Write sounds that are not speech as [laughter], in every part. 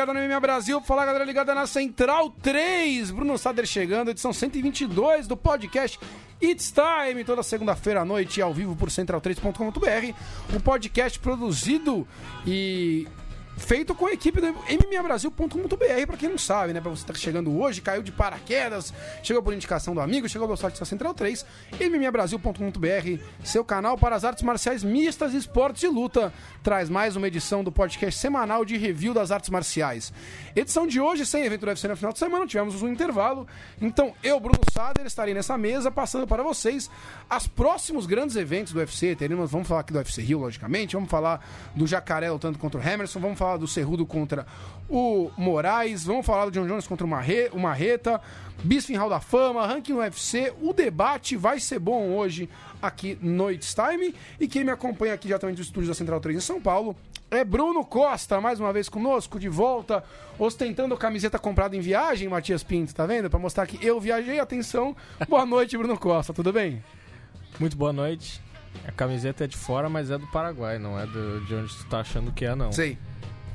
ligada no MMA Brasil, fala galera ligada na Central 3, Bruno Sader chegando, edição 122 do podcast It's Time, toda segunda-feira à noite ao vivo por central3.com.br, um podcast produzido e feito com a equipe do mmabrasil.com.br, pra quem não sabe, né? Pra você estar chegando hoje, caiu de paraquedas, chegou por indicação do amigo, chegou pelo site da Central 3, mmabrasil.com.br, seu canal para as artes marciais mistas, esportes e luta, traz mais uma edição do podcast semanal de review das artes marciais. Edição de hoje, sem evento do UFC no final de semana, tivemos um intervalo, então eu, Bruno Sader, estarei nessa mesa passando para vocês os próximos grandes eventos do UFC, teremos, vamos falar aqui do UFC Rio, logicamente, vamos falar do Jacaré lutando contra o Emerson, vamos falar do Cerrudo contra o Moraes, vamos falar do John Jones contra o, Marre, o Marreta, Bisping Hall da Fama, ranking no UFC, o debate vai ser bom hoje aqui no It's Time, e quem me acompanha aqui diretamente do estúdio da Central 3 em São Paulo é Bruno Costa, mais uma vez conosco, de volta, ostentando a camiseta comprada em viagem, Matias Pinto, tá vendo? Pra mostrar que eu viajei, atenção. Boa noite, Bruno Costa, tudo bem? Muito boa noite. A camiseta é de fora, mas é do Paraguai, não é do- de onde tu tá achando que é, não. Sei.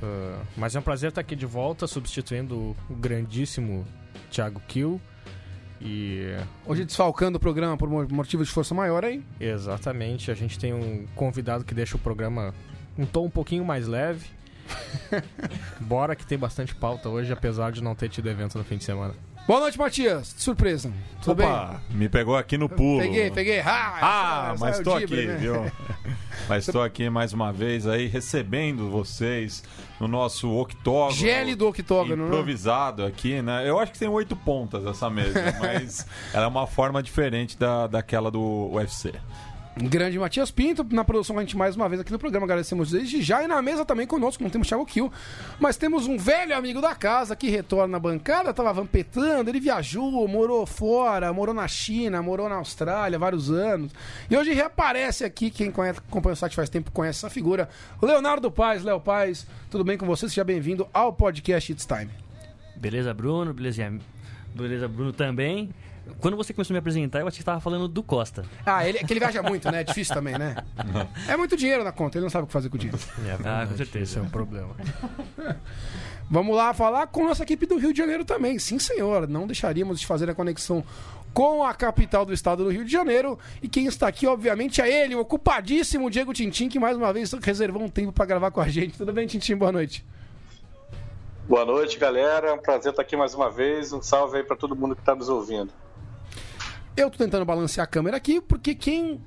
Ah, mas é um prazer estar aqui de volta, substituindo o grandíssimo Thiago Kill. E Hoje desfalcando o programa por mo- motivos de força maior aí. exatamente, a gente tem um convidado que deixa o programa um tom um pouquinho mais leve. [laughs] Bora que tem bastante pauta hoje, apesar de não ter tido evento no fim de semana. Boa noite, Matias. Surpresa. Tudo Opa, me pegou aqui no pulo. bem? Peguei, peguei. Ah, Ah, mas estou aqui, né? viu? [laughs] Mas estou aqui mais uma vez aí recebendo vocês no nosso octógono. GL do octógono, né? Improvisado aqui, né? Eu acho que tem oito pontas essa mesa, [laughs] mas ela é uma forma diferente da, daquela do UFC. Grande Matias Pinto, na produção a gente mais uma vez aqui no programa, agradecemos desde já. E na mesa também conosco, não temos Thiago Kill, mas temos um velho amigo da casa que retorna à bancada, tava vampetando, ele viajou, morou fora, morou na China, morou na Austrália vários anos. E hoje reaparece aqui, quem conhece, acompanha o site faz tempo conhece essa figura, Leonardo Paz, Léo Paz, tudo bem com você? Seja bem-vindo ao podcast It's Time. Beleza, Bruno? Beleza, beleza, Bruno também. Quando você começou a me apresentar, eu achei que estava falando do Costa. Ah, ele, é que ele viaja muito, né? É difícil também, né? [laughs] É muito dinheiro na conta, ele não sabe o que fazer com o dinheiro. Ah, com certeza. Esse é um problema. [laughs] Vamos lá falar com nossa equipe do Rio de Janeiro também. Sim, senhor. Não deixaríamos de fazer a conexão com a capital do estado do Rio de Janeiro. E quem está aqui, obviamente, é ele, o ocupadíssimo Diego Tintim, que mais uma vez reservou um tempo para gravar com a gente. Tudo bem, Tintim? Boa noite. Boa noite, galera. É um prazer estar aqui mais uma vez. Um salve aí para todo mundo que está nos ouvindo. Eu tô tentando balancear a câmera aqui, porque quem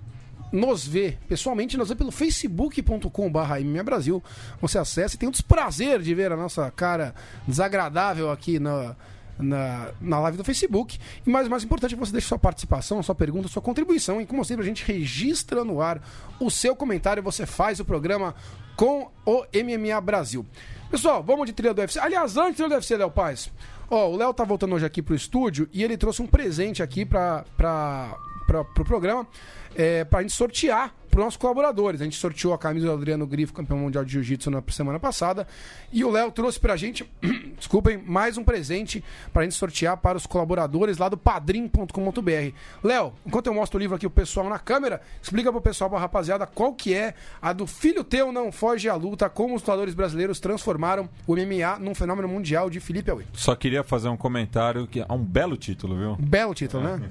nos vê pessoalmente, nos vê pelo facebook.com.br Brasil. Você acessa e tem o desprazer de ver a nossa cara desagradável aqui na, na, na live do Facebook. E mais, mais importante é que você deixe sua participação, sua pergunta, sua contribuição. E como sempre, a gente registra no ar o seu comentário. Você faz o programa com o MMA Brasil. Pessoal, vamos de trilha do UFC. Aliás, antes de trilha do UFC, Léo Paz. Ó, o Léo tá voltando hoje aqui pro estúdio e ele trouxe um presente aqui pra, pra, pra, pro programa é, pra gente sortear pros nossos colaboradores. A gente sorteou a camisa do Adriano Grifo, campeão mundial de jiu-jitsu na semana passada. E o Léo trouxe pra gente, [clears throat] desculpem, mais um presente pra gente sortear para os colaboradores lá do padrim.com.br. Léo, enquanto eu mostro o livro aqui pro pessoal na câmera, explica pro pessoal, pra rapaziada, qual que é a do Filho Teu Não Foge à Luta, como os lutadores brasileiros transformaram o MMA num fenômeno mundial de Felipe Aui. Só queria fazer um comentário que é um belo título, viu? Belo título, né?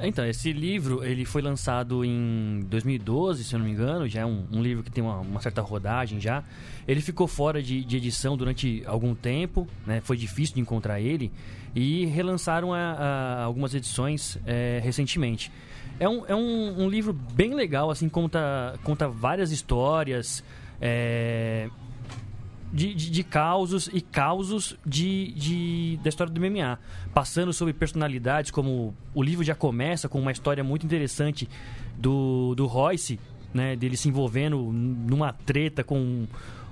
Então, esse livro ele foi lançado em 2012, se eu não me engano. Já é um, um livro que tem uma, uma certa rodagem já. Ele ficou fora de, de edição durante algum tempo, né? Foi difícil de encontrar ele. E relançaram a, a algumas edições é, recentemente. É, um, é um, um livro bem legal, assim, conta, conta várias histórias. é, de, de, de causos e causos de, de, da história do MMA. Passando sobre personalidades, como o livro já começa com uma história muito interessante do, do Royce, né? Dele se envolvendo numa treta com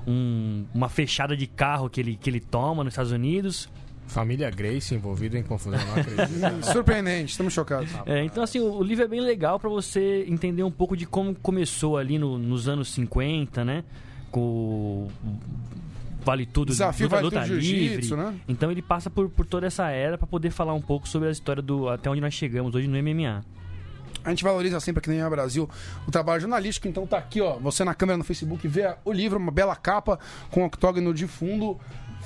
um- uma fechada de carro que ele, que ele toma nos Estados Unidos. Família Grace envolvida em confusão, não acredito. [laughs] Surpreendente, estamos chocados. É, então, assim, o, o livro é bem legal pra você entender um pouco de como começou ali no- nos anos 50, né? Com o Vale Tudo, Desafio luta, Vale luta Tudo livre. Né? Então ele passa por, por toda essa era pra poder falar um pouco sobre a história do até onde nós chegamos hoje no MMA. A gente valoriza sempre aqui no MMA Brasil o trabalho jornalístico, então tá aqui, ó, você na câmera no Facebook vê o livro, uma bela capa com octógono de fundo.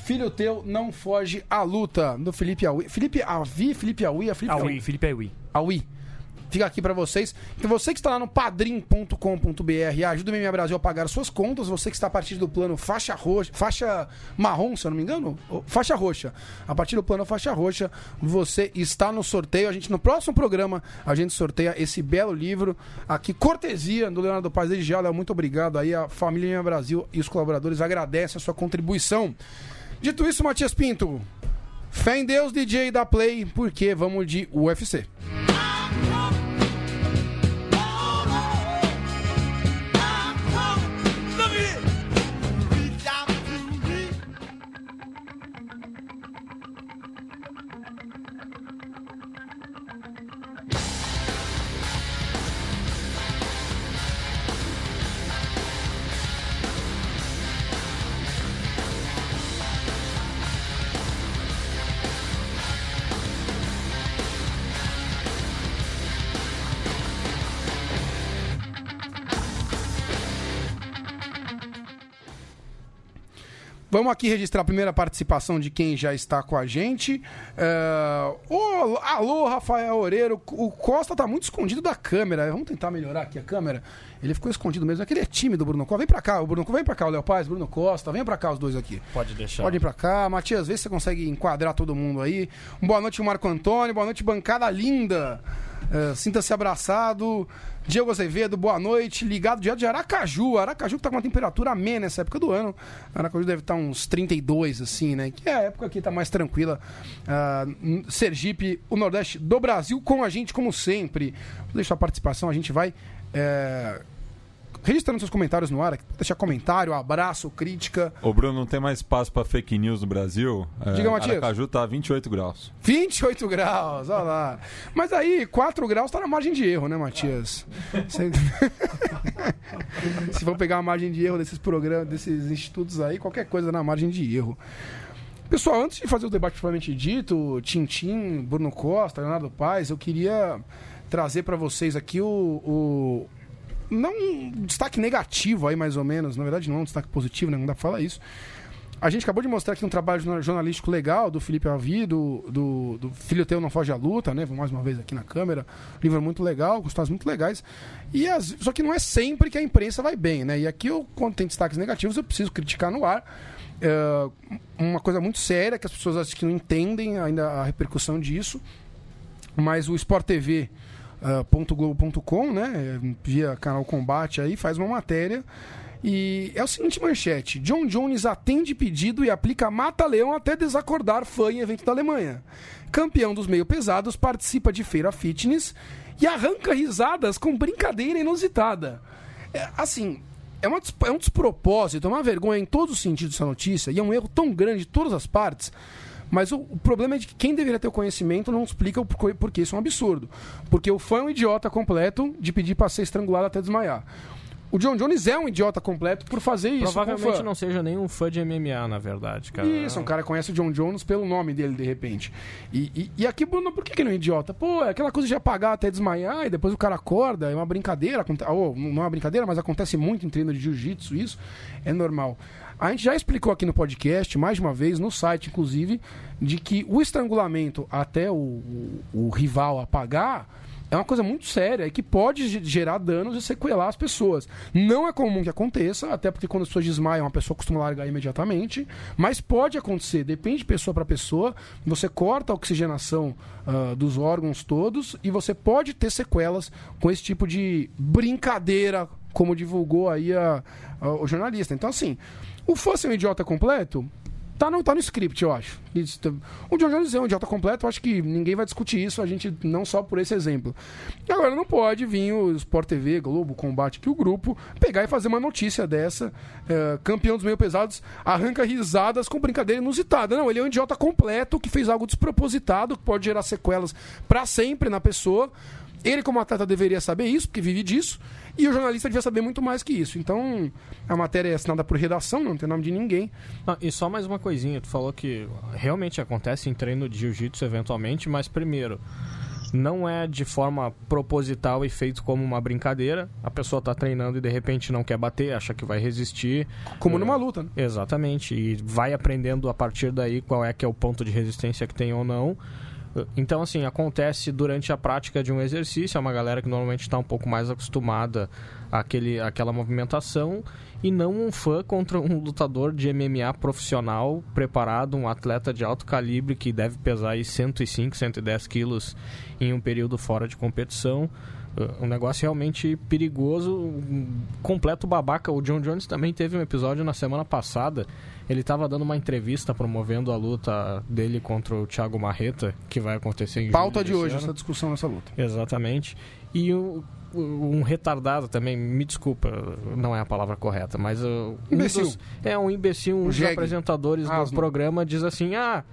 Filho teu não foge à luta, do Felipe Aui. Felipe Avi, Felipe Aui, é Felipe Aui. Felipe Aui. Aui. Fica aqui pra vocês. Então você que está lá no padrim.com.br ajuda o MMA Brasil a pagar suas contas, você que está a partir do plano faixa roxa, faixa marrom, se eu não me engano, faixa roxa. A partir do plano faixa roxa, você está no sorteio. A gente no próximo programa a gente sorteia esse belo livro aqui cortesia do Leonardo Paz já. Léo, muito obrigado aí a família MMA Brasil e os colaboradores agradecem a sua contribuição. Dito isso, Matias Pinto, fé em Deus, DJ da Play, porque vamos de UFC. Vamos aqui registrar a primeira participação de quem já está com a gente. É, ô, alô, Rafael Oreiro. O Costa tá muito escondido da câmera. Vamos tentar melhorar aqui a câmera. Ele ficou escondido mesmo. É que ele é tímido, Bruno Costa. Vem pra cá, o Bruno Vem pra cá, o Léo Paz, Bruno Costa. Vem pra cá os dois aqui. Pode deixar. Pode ir pra cá. Matias, vê se você consegue enquadrar todo mundo aí. Boa noite, Marco Antônio. Boa noite, bancada linda. É, Sinta-se abraçado. Diego Azevedo, boa noite. Ligado direto de Aracaju. Aracaju que tá com uma temperatura amena nessa época do ano. Aracaju deve estar uns 32, assim, né? Que é a época que tá mais tranquila. N- Sergipe, o Nordeste do Brasil, com a gente, como sempre. Vou deixar a participação, a gente vai. é, Registrando seus comentários no ar, deixar comentário, abraço, crítica. Ô, Bruno, não tem mais espaço pra fake news no Brasil? É, Diga, Matias. Aracaju tá 28 graus. 28 graus, olha lá. Mas aí, 4 graus tá na margem de erro, né, Matias? Você- [laughs] Se for pegar a margem de erro desses programas, desses institutos aí, qualquer coisa na margem de erro. Pessoal, antes de fazer o debate propriamente dito, Tintim, Bruno Costa, Leonardo Paz, eu queria trazer para vocês aqui o, o- Não um destaque negativo aí, mais ou menos. Na verdade, não é um destaque positivo, né? Não dá pra falar isso. A gente acabou de mostrar aqui um trabalho jorna- jornalístico legal do Felipe Avi, do, do, do Filho Teu Não Foge à Luta, né? Mais uma vez aqui na câmera. Livro muito legal, com histórias muito legais. E as- só que não é sempre que a imprensa vai bem, né? E aqui, eu, quando tem destaques negativos, eu preciso criticar no ar. É, uma coisa muito séria que as pessoas acho que não entendem ainda a repercussão disso. Mas o Sport TV globo.com, né, via canal Combate aí, faz uma matéria e é o seguinte manchete: John Jones atende pedido e aplica mata-leão até desacordar fã em evento da Alemanha. Campeão dos meio pesados participa de feira fitness e arranca risadas com brincadeira inusitada. É, assim, é, uma é um despropósito, é uma vergonha em todos os sentidos essa notícia e é um erro tão grande de todas as partes. Mas o, o problema é de que quem deveria ter o conhecimento não explica o porquê, porque isso é um absurdo. Porque o fã é um idiota completo de pedir pra ser estrangulado até desmaiar. O John Jones é um idiota completo por fazer isso. Provavelmente não seja nenhum fã de MMA, na verdade, cara. Isso, um cara conhece o John Jones pelo nome dele, de repente. E, e, e aqui, Bruno, por que, que ele é um idiota? Pô, é aquela coisa de apagar até desmaiar e depois o cara acorda, é uma brincadeira. não é uma brincadeira, mas acontece muito em treino de jiu-jitsu, isso é normal. A gente já explicou aqui no podcast, mais de uma vez, no site, inclusive, de que o estrangulamento até o, o- o rival apagar é uma coisa muito séria e que pode ge- gerar danos e sequelar as pessoas. Não é comum que aconteça, até porque quando as pessoas desmaiam, a pessoa costuma largar imediatamente, mas pode acontecer, depende de pessoa para pessoa. Você corta a oxigenação ah, dos órgãos todos e você pode ter sequelas com esse tipo de brincadeira, como divulgou aí a- a- o jornalista. Então, assim. O fã ser um idiota completo, tá no, tá no script, eu acho. Isso, tá- o John Jones é um idiota completo, eu acho que ninguém vai discutir isso, a gente não só por esse exemplo. Agora, não pode vir o Sport TV, Globo, Combate, que o grupo, pegar e fazer uma notícia dessa. é, campeão dos meio pesados arranca risadas com brincadeira inusitada. Não, ele é um idiota completo que fez algo despropositado, que pode gerar sequelas pra sempre na pessoa. Ele, como atleta, deveria saber isso, porque vive disso. E o jornalista devia saber muito mais que isso. Então, a matéria é assinada por redação, não tem nome de ninguém. Ah, e só mais uma coisinha, tu falou que realmente acontece em treino de jiu-jitsu eventualmente, mas primeiro, não é de forma proposital e feito como uma brincadeira. A pessoa tá treinando e de repente não quer bater, acha que vai resistir. Como É, numa luta, né? Exatamente, e vai aprendendo a partir daí qual é que é o ponto de resistência que tem ou não. Então, assim, acontece durante a prática de um exercício, é uma galera que normalmente está um pouco mais acostumada àquele, àquela movimentação, e não um fã contra um lutador de MMA profissional, preparado, um atleta de alto calibre que deve pesar aí 105, 110 quilos em um período fora de competição. Uh, Um negócio realmente perigoso, um completo babaca. O John Jones também teve um episódio na semana passada. Ele estava dando uma entrevista promovendo a luta dele contra o Thiago Marreta, que vai acontecer em Pauta de hoje, ano. essa discussão nessa luta. Exatamente. E o- um retardado também, me desculpa, não é a palavra correta, mas uh, um Imbecil. dos- é um imbecil, um dos apresentadores do Asno. programa diz assim: ah.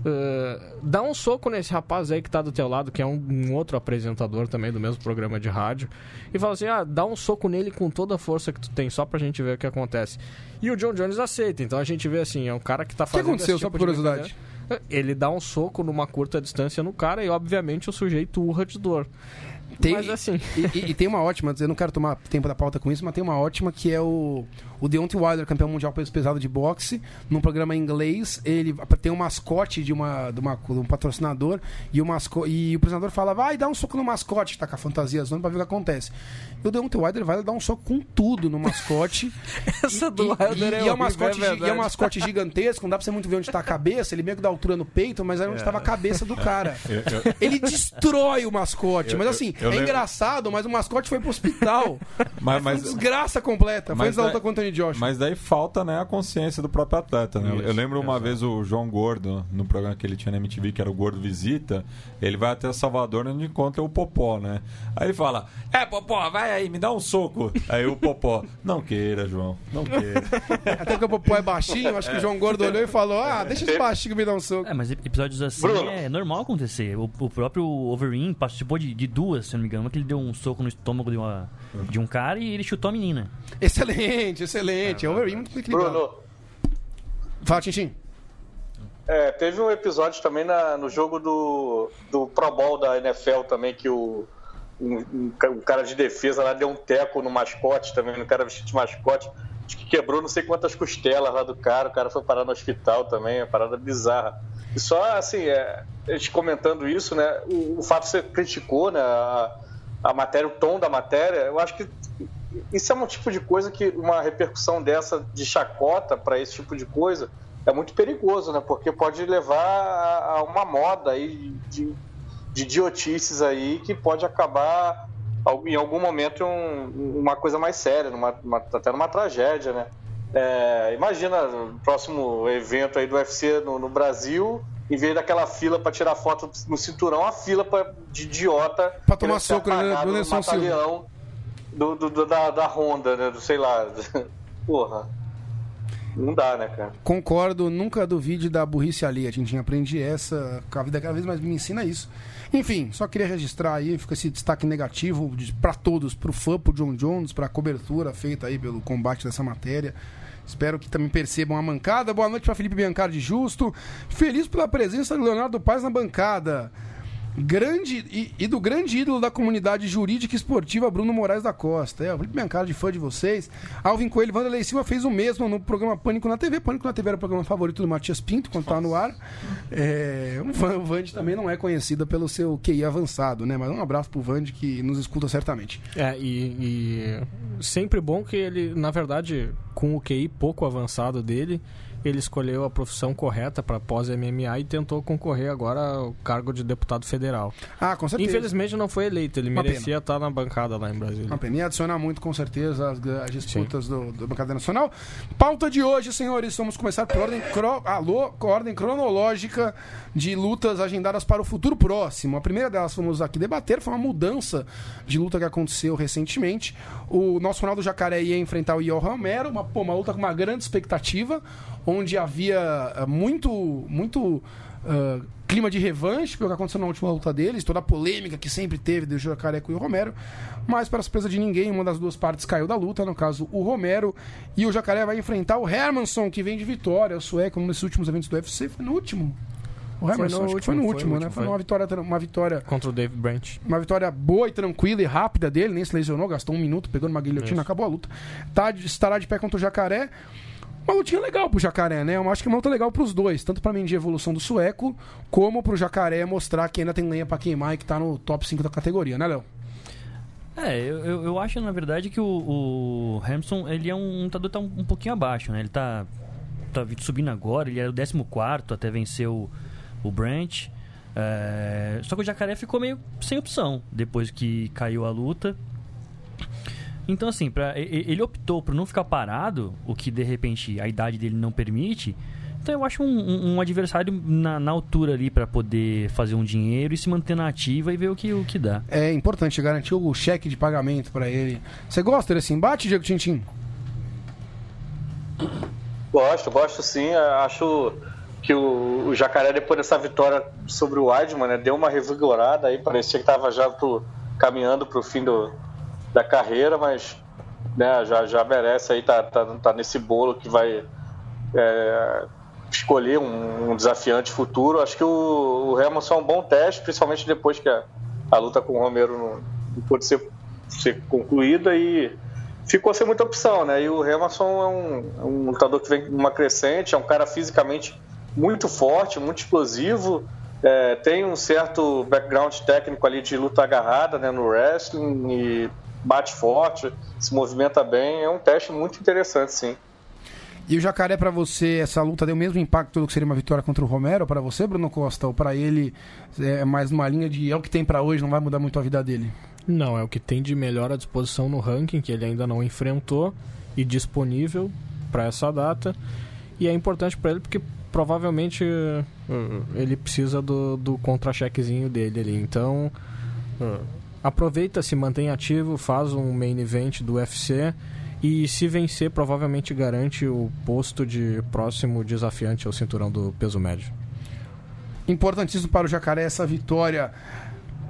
Uh, dá um soco nesse rapaz aí que tá do teu lado, que é um, um outro apresentador também do mesmo programa de rádio, e fala assim: ah, dá um soco nele com toda a força que tu tem, só pra gente ver o que acontece. E o John Jones aceita, então a gente vê assim: é um cara que tá O que fazendo. aconteceu, esse só tipo por de curiosidade? brincadeira. Ele dá um soco numa curta distância no cara e, obviamente, o sujeito urra de dor. Tem- Mas assim. E, e- e tem uma ótima, eu não quero tomar tempo da pauta com isso, mas tem uma ótima que é o, o Deontay Wilder, campeão mundial peso pesado de boxe, num programa em inglês, ele tem um mascote de, uma, de, uma, de um patrocinador e o, masco, e o apresentador fala, vai dar um soco no mascote, tá com a fantasia zona pra ver o que acontece. E o Deontay Wilder vai dar um soco com tudo no mascote. [laughs] Essa do e, Wilder e, é e é um mascote, é e é um verdade. mascote gigantesco, não dá pra você muito ver onde tá a cabeça, ele meio que dá altura no peito, mas era onde estava a cabeça do cara. [laughs] Eu- eu- Ele destrói o mascote. Eu- mas eu- assim, eu é lembro- engraçado, mas o mascote foi pro hospital. [laughs] mas, Foi mas, desgraça completa. Foi mas da daí- o Anthony Joshua. mas daí falta né, a consciência do próprio atleta. Né? Eu- eu Isso, lembro uma exato. vez o João Gordo, no programa que ele tinha na MTV, que era o Gordo Visita, ele vai até Salvador onde encontra o Popó, né? Aí ele fala: É, Popó, vai aí, me dá um soco. Aí o Popó, não queira, João, não queira. [laughs] Até porque o Popó é baixinho, acho que o João Gordo olhou e falou: Ah, deixa esse baixinho me dar um soco. É, mas episódios assim Bruno. é normal acontecer. O, o próprio Overeem participou de, de duas, se não me engano. Que ele deu um soco no estômago de, uma, de um cara e ele chutou a menina. Excelente, excelente. É overeem muito equilibrado. Bruno, Fala, Tintin. é, teve um episódio também na- no jogo do, do Pro Bowl da NFL também, que o, um, um ca- um cara de defesa lá deu um teco no mascote também, no cara vestido de mascote. Acho que quebrou não sei quantas costelas lá do cara, o cara foi parar no hospital também, é uma parada bizarra. E só assim, é, gente comentando isso, né? O, o fato que você criticou, né? A, a matéria, o tom da matéria, eu acho que isso é um tipo de coisa que uma repercussão dessa de chacota para esse tipo de coisa é muito perigoso, né? Porque pode levar a, uma moda aí de, de idiotices aí que pode acabar em algum momento um- uma coisa mais séria, numa, uma- até numa tragédia, né? É, imagina o próximo evento aí do UFC no, no Brasil, em vez daquela fila para tirar foto no cinturão, a fila pra, de idiota Pra tomar soco, né, do no Anderson Silva. do, do- do- da, da Honda, né? Do, sei lá. [laughs] Porra. Não dá, né, cara? Concordo, nunca duvide da burrice alheia. Tintin, aprendi essa com a vida cada vez mais me ensina isso. Enfim, só queria registrar aí, fica esse destaque negativo pra todos, pro fã, pro John Jones, pra cobertura feita aí pelo combate dessa matéria. Espero que também percebam a mancada. Boa noite pra Felipe Biancardi Justo. Feliz pela presença do Leonardo Paz na bancada. Grande e, e do grande ídolo da comunidade jurídica e esportiva, Bruno Moraes da Costa. É, o Felipe Biancardi, fã de vocês. Alvin Coelho, Vanderlei Silva fez o mesmo no programa Pânico na TV. Pânico na TV era o programa favorito do Matias Pinto, quando tá no ar. É, o Vande também não é conhecida pelo seu QI avançado, né? Mas um abraço pro Vande que nos escuta certamente. É, e, e sempre bom que ele, na verdade, com o QI pouco avançado dele, ele escolheu a profissão correta para pós-MMA e tentou concorrer agora ao cargo de deputado federal. Ah, com certeza. Infelizmente não foi eleito, ele Uma merecia estar na bancada lá em Brasília. Uma pena. Ia adicionar muito, com certeza, as, as disputas do, do Bancada Nacional. Pauta de hoje, senhores. Vamos começar por ordem, cro... Alô, ordem cronológica de lutas agendadas para o futuro próximo. A primeira delas vamos aqui debater foi uma mudança de luta que aconteceu recentemente. O nosso Ronaldo Jacaré ia enfrentar o Ior Romero, uma, pô, uma luta com uma grande expectativa, onde havia ah, muito, muito ah, clima de revanche pelo que aconteceu na última luta deles, toda a polêmica que sempre teve do Jacaré com o Romero, mas para surpresa de ninguém, uma das duas partes caiu da luta, no caso o Romero, e o Jacaré vai enfrentar o Hermansson, que vem de vitória, o sueco, nesses últimos eventos do UFC, foi no último. O Hermansson, no acho que foi no último, último, foi né? último, Foi foi. uma vitória, uma vitória Contra o Dave Branch. uma vitória boa e tranquila e rápida dele, nem se lesionou, gastou um minuto, pegou numa guilhotina, Isso. acabou a luta. Tá, estará de pé contra o Jacaré. Uma lutinha legal pro Jacaré, né? Eu acho que é uma luta legal pros dois, tanto pra mim de evolução do sueco, como pro Jacaré mostrar que ainda tem lenha pra queimar e que tá no top 5 da categoria, né, Léo? É, eu, eu, acho, na verdade, que o, o ele é um lutador tá um, um pouquinho abaixo, né? Ele tá, tá subindo agora, ele era o 14 até vencer o, o Branch. É, só que o Jacaré ficou meio sem opção depois que caiu a luta. Então, assim, pra, ele optou por não ficar parado, o que de repente a idade dele não permite. Então, eu acho um, um- um adversário na, na altura ali pra poder fazer um dinheiro e se manter na ativa e ver o que, o que dá. É importante garantir o cheque de pagamento pra ele. Você gosta desse embate, Diego Tintin? Gosto, gosto sim. Acho que o, o Jacaré, depois dessa vitória sobre o Weidman, né, deu uma revigorada aí. Parecia que estava já pro, caminhando para o fim do, da carreira, mas né, já, já merece aí, tá, tá, tá nesse bolo que vai é, escolher um, um desafiante futuro. Acho que o, o é um bom teste, principalmente depois que a, a luta com o Romero não, não pôde ser, ser concluída e ficou sem muita opção, né? E o Hamilton é um, é um lutador que vem numa crescente, é um cara fisicamente muito forte, muito explosivo, é, tem um certo background técnico ali de luta agarrada né, no wrestling e bate forte, se movimenta bem, é um teste muito interessante, sim. E o Jacaré, pra você, essa luta deu o mesmo impacto do que seria uma vitória contra o Romero pra você, Bruno Costa? Ou pra ele é mais numa linha de é o que tem pra hoje, não vai mudar muito a vida dele? Não, é o que tem de melhor à disposição no ranking, que ele ainda não enfrentou e disponível para essa data. E é importante para ele porque provavelmente uh, ele precisa do, do contra-chequezinho dele ali. Então, uh, aproveita, se mantém ativo, faz um main event do UFC e se vencer, provavelmente garante o posto de próximo desafiante ao cinturão do peso médio. Importantíssimo para o Jacaré essa vitória.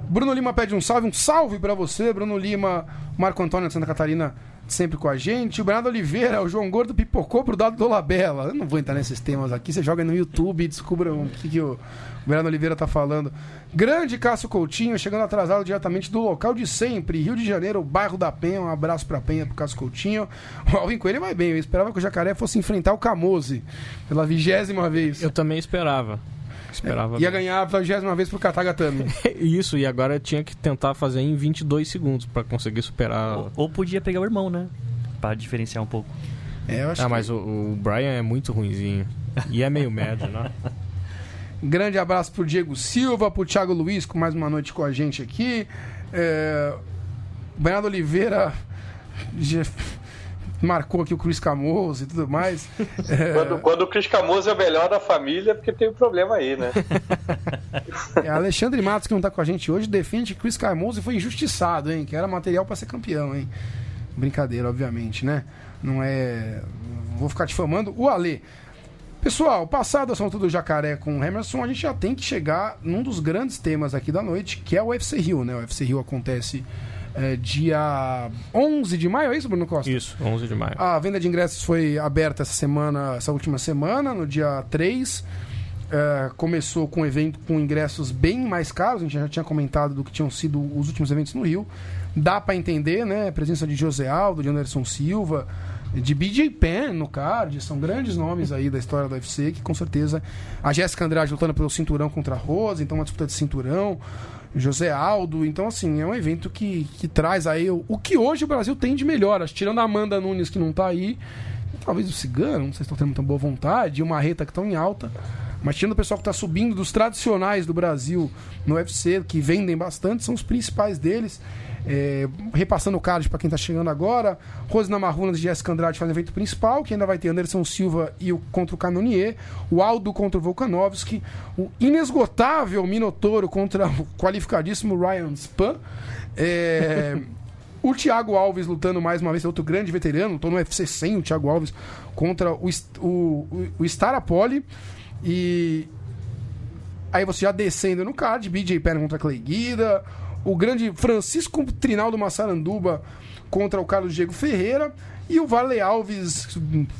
Bruno Lima pede um salve, um salve pra você, Bruno Lima, Marco Antônio de Santa Catarina, sempre com a gente. O Bernardo Oliveira, o João Gordo pipocou pro dado do Labela. Eu não vou entrar nesses temas aqui, você joga no YouTube e descubra o que, que o Bernardo Oliveira tá falando. Grande Cássio Coutinho, chegando atrasado diretamente do local de sempre, Rio de Janeiro, bairro da Penha. Um abraço pra Penha, pro Cássio Coutinho. O Alvin Coelho vai bem, eu esperava que o Jacaré fosse enfrentar o Camose pela vigésima vez. Eu também esperava. Esperava. Ia ganhar a vigésima vez pro Katagatame. [laughs] Isso, e agora tinha que tentar fazer em 22 segundos para conseguir superar. Ou, ou podia pegar o irmão, né? Pra diferenciar um pouco. É, eu acho Ah, que- mas o, o Brian é muito ruinzinho. E é meio médio, né? [laughs] Grande abraço pro Diego Silva, pro Thiago Luiz, com mais uma noite com a gente aqui. É... Bernardo Oliveira marcou aqui o Chris Camoso e tudo mais. É, [laughs] Quando, quando o Cris Camoso é o melhor da família, é porque tem um problema aí, né? [laughs] é, Alexandre Matos, que não tá com a gente hoje, defende que Chris Camoso foi injustiçado, hein? Que era material pra ser campeão, hein? Brincadeira, obviamente, né? Não é. Vou ficar difamando. O Ale. Pessoal, passado o assunto do jacaré com o Emerson, a gente já tem que chegar num dos grandes temas aqui da noite, que é o UFC Rio, né? O UFC Rio acontece é, dia 11 de maio, é isso, Bruno Costa? Isso, 11 de maio. A venda de ingressos foi aberta essa semana, essa última semana, no dia 3. É, começou com um evento com ingressos bem mais caros, a gente já tinha comentado do que tinham sido os últimos eventos no Rio. Dá pra entender, né? A presença de José Aldo, de Anderson Silva, de BJ Penn no card, são grandes nomes aí da história do UFC, que com certeza. A Jéssica Andrade lutando pelo cinturão contra a Rosa, então uma disputa de cinturão. José Aldo, então assim, é um evento que, que traz aí o, o que hoje o Brasil tem de melhor, tirando a Amanda Nunes que não tá aí, talvez o Cigano, não sei se estão tendo muita boa vontade, e o Marreta que estão em alta. Mas tirando o pessoal que está subindo dos tradicionais do Brasil no UFC, que vendem bastante, são os principais deles. É, repassando o card para quem está chegando agora, Rosina Marrunas e Jessica Andrade fazem o evento principal, que ainda vai ter Anderson Silva e o contra o Canonier, o Aldo contra o Volkanovski, o inesgotável Minotouro contra o qualificadíssimo Ryan Span, é, [laughs] o Thiago Alves lutando mais uma vez, outro grande veterano, estou no UFC 100, o Thiago Alves contra o, o, o, o Starapoli e aí você já descendo no card, BJ Penn contra Clay Guida, o grande Francisco Trinaldo Massaranduba contra o Carlos Diego Ferreira e o Varley Alves,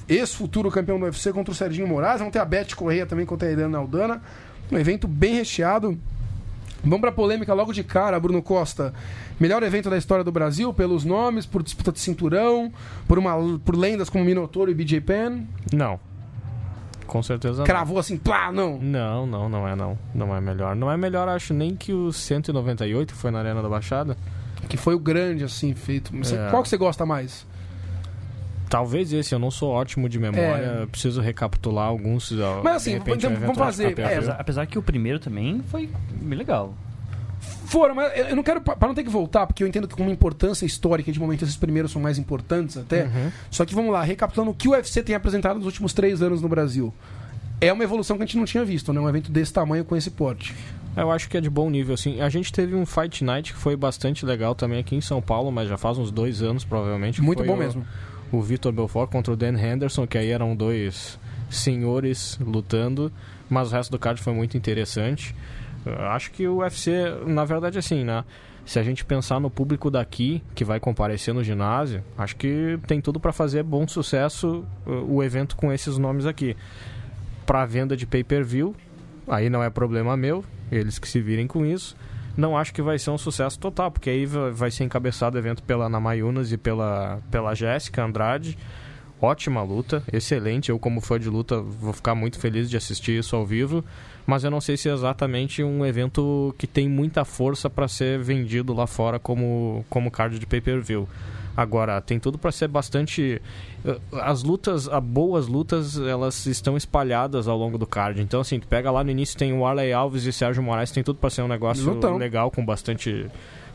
ex-futuro campeão do UFC, contra o Serginho Moraes. Vamos ter a Beth Correia também contra a Helena Aldana. Um evento bem recheado. Vamos pra polêmica logo de cara, Bruno Costa. Melhor evento da história do Brasil, pelos nomes, por disputa de cinturão, por, uma, por lendas como Minotauro e BJ Penn. Não. Com certeza não. Cravou assim, plá, não. Não, não, não é não. Não é melhor. Não é melhor, acho, nem que o 198 que foi na Arena da Baixada. Que foi o grande, assim, feito. É. Qual que você gosta mais? Talvez esse, eu não sou ótimo de memória, É. preciso recapitular alguns. Mas assim, repente, um vamos evento fazer, é. Apesar, apesar que o primeiro também foi bem legal. Foram, mas eu não quero. Pra não ter que voltar, porque eu entendo que com uma importância histórica, de momento, esses primeiros são mais importantes até. Uhum. Só que vamos lá, recapitulando o que o UFC tem apresentado nos últimos três anos no Brasil. É uma evolução que a gente não tinha visto, né? Um evento desse tamanho com esse porte. Eu acho que é de bom nível, assim. A gente teve um Fight Night que foi bastante legal também aqui em São Paulo, mas já faz uns dois anos, provavelmente. Muito bom o- mesmo. O Vitor Belfort contra o Dan Henderson, que aí eram dois senhores lutando, mas o resto do card foi muito interessante. Acho que o UFC, na verdade, assim, né? Se a gente pensar no público daqui, que vai comparecer no ginásio, acho que tem tudo para fazer bom sucesso uh, o evento com esses nomes aqui. Para venda de pay-per-view, aí não é problema meu, eles que se virem com isso. Não acho que vai ser um sucesso total, porque aí va- vai ser encabeçado o evento pela Ana Mayunas e pela, pela Jéssica Andrade. Ótima luta, excelente. Eu, como fã de luta, vou ficar muito feliz de assistir isso ao vivo. Mas eu não sei se é exatamente um evento que tem muita força para ser vendido lá fora como, como card de pay-per-view. Agora, tem tudo para ser bastante. eh, As lutas, a boas lutas, elas estão espalhadas ao longo do card. Então, assim, tu pega lá no início tem o Arley Alves e Sérgio Moraes, tem tudo para ser um negócio Lutão. legal, com bastante,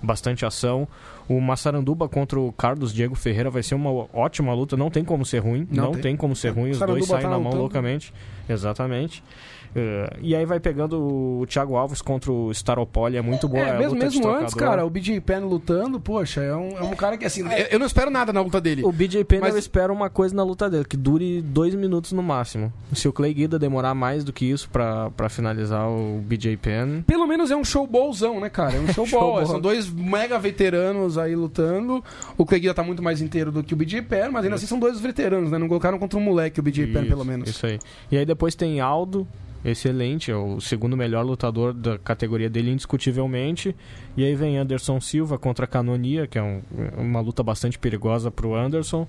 bastante ação. O Massaranduba contra o Carlos Diego Ferreira vai ser uma ótima luta, não tem como ser ruim. Não Não, tem. tem. como ser ruim, os dois saem tá na mão lutando. loucamente. Exatamente. Eh, e aí vai pegando o Thiago Alves contra o Staropoli, é muito boa. é, a mesmo, luta de mesmo antes, cara, o BJ Penn lutando, poxa, é um, é um cara que assim. eu- Eu não espero nada na luta dele. O BJ Penn Mas- eu espero uma coisa na luta dele, que dure dois minutos no máximo. Se o Clay Guida demorar mais do que isso pra, pra finalizar o BJ Penn. Pelo menos é um showballzão, né, cara? É um [laughs] showball. Showball. São dois mega veteranos aí lutando. O Cleguia tá muito mais inteiro do que o BJ Penn, mas ainda assim são dois veteranos, né? Não colocaram contra um moleque o BJ Penn, Isso, pelo menos. Isso aí. E aí depois tem Aldo, excelente, é o segundo melhor lutador da categoria dele, indiscutivelmente. E aí vem Anderson Silva contra Canonia, que é um- uma luta bastante perigosa pro Anderson.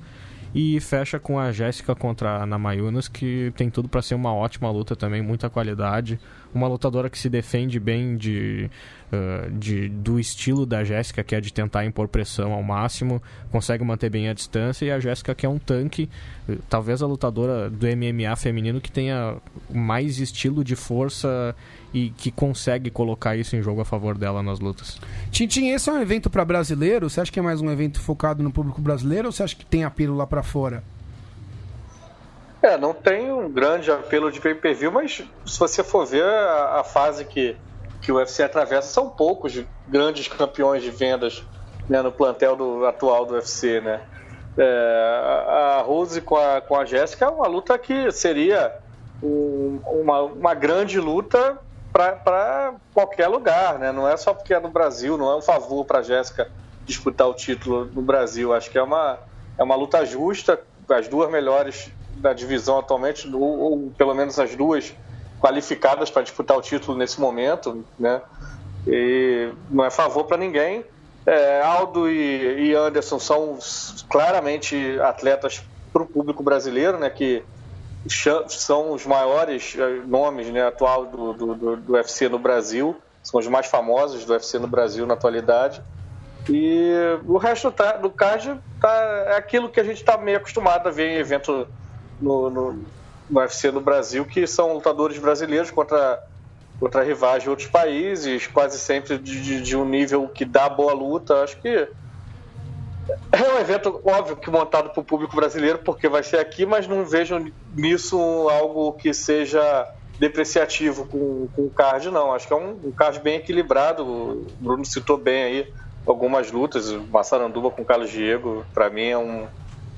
E fecha com a Jéssica contra a Ana Mayunas, que tem tudo para ser uma ótima luta também, muita qualidade. Uma lutadora que se defende bem de, ah, de- do estilo da Jéssica, que é de tentar impor pressão ao máximo, consegue manter bem a distância. E a Jéssica, que é um tanque, eh, talvez a lutadora do MMA feminino que tenha mais estilo de força e que consegue colocar isso em jogo a favor dela nas lutas. Tintin, esse é um evento pra brasileiro? Você acha que é mais um evento focado no público brasileiro ou você acha que tem apelo lá pra fora? É, não tem um grande apelo de pay-per-view, mas se você for ver a, a fase que, que o UFC atravessa, são poucos grandes campeões de vendas né, no plantel do, atual do UFC, né? É, a a Rose com a, com a Jéssica é uma luta que seria um- uma, uma grande luta para qualquer lugar, né? Não é só porque é no Brasil, não é um favor para Jéssica disputar o título no Brasil. Acho que é uma, é uma luta justa, as duas melhores da divisão atualmente, ou, ou pelo menos as duas qualificadas para disputar o título nesse momento, né? E não é favor para ninguém. É, Aldo e, e Anderson são claramente atletas para o público brasileiro, né? Que são os maiores eh, nomes né, atual do, do, do, do UFC no Brasil, são os mais famosos do UFC no Brasil na atualidade. E o resto tá, do card tá, é aquilo que a gente está meio acostumado a ver em evento no, no, no UFC no Brasil, que são lutadores brasileiros contra, contra rivais de outros países, quase sempre de, de- de um nível que dá boa luta. Acho que é um evento, óbvio, que montado para o público brasileiro, porque vai ser aqui, mas não vejo nisso algo que seja depreciativo com, com o card, não. Acho que é um, um card bem equilibrado. O Bruno citou bem aí algumas lutas. Massaranduba com Carlos Diego, para mim, é, um,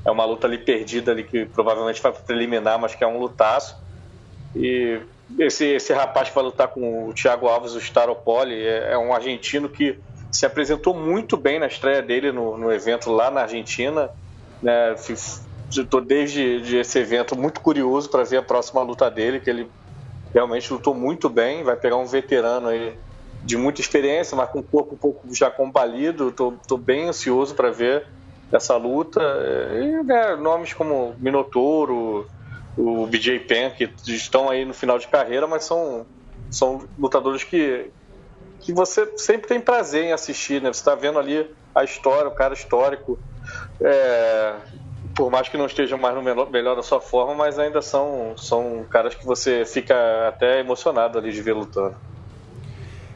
é uma luta ali perdida, ali, que provavelmente vai preliminar, mas que é um lutaço. E esse, esse rapaz que vai lutar com o Thiago Alves, o Staropoli, é, é um argentino que se apresentou muito bem na estreia dele no, no evento lá na Argentina. Né? Estou desde de esse evento muito curioso para ver a próxima luta dele, que ele realmente lutou muito bem. Vai pegar um veterano aí de muita experiência, mas com o corpo um pouco já combalido. Estou bem ansioso para ver essa luta. E né, nomes como Minotouro, o BJ Penn, que estão aí no final de carreira, mas são, são lutadores que, que você sempre tem prazer em assistir, né? Você está vendo ali a história, o cara histórico. É, por mais que não esteja mais no melhor, melhor da sua forma, mas ainda são, são caras que você fica até emocionado ali de ver lutando.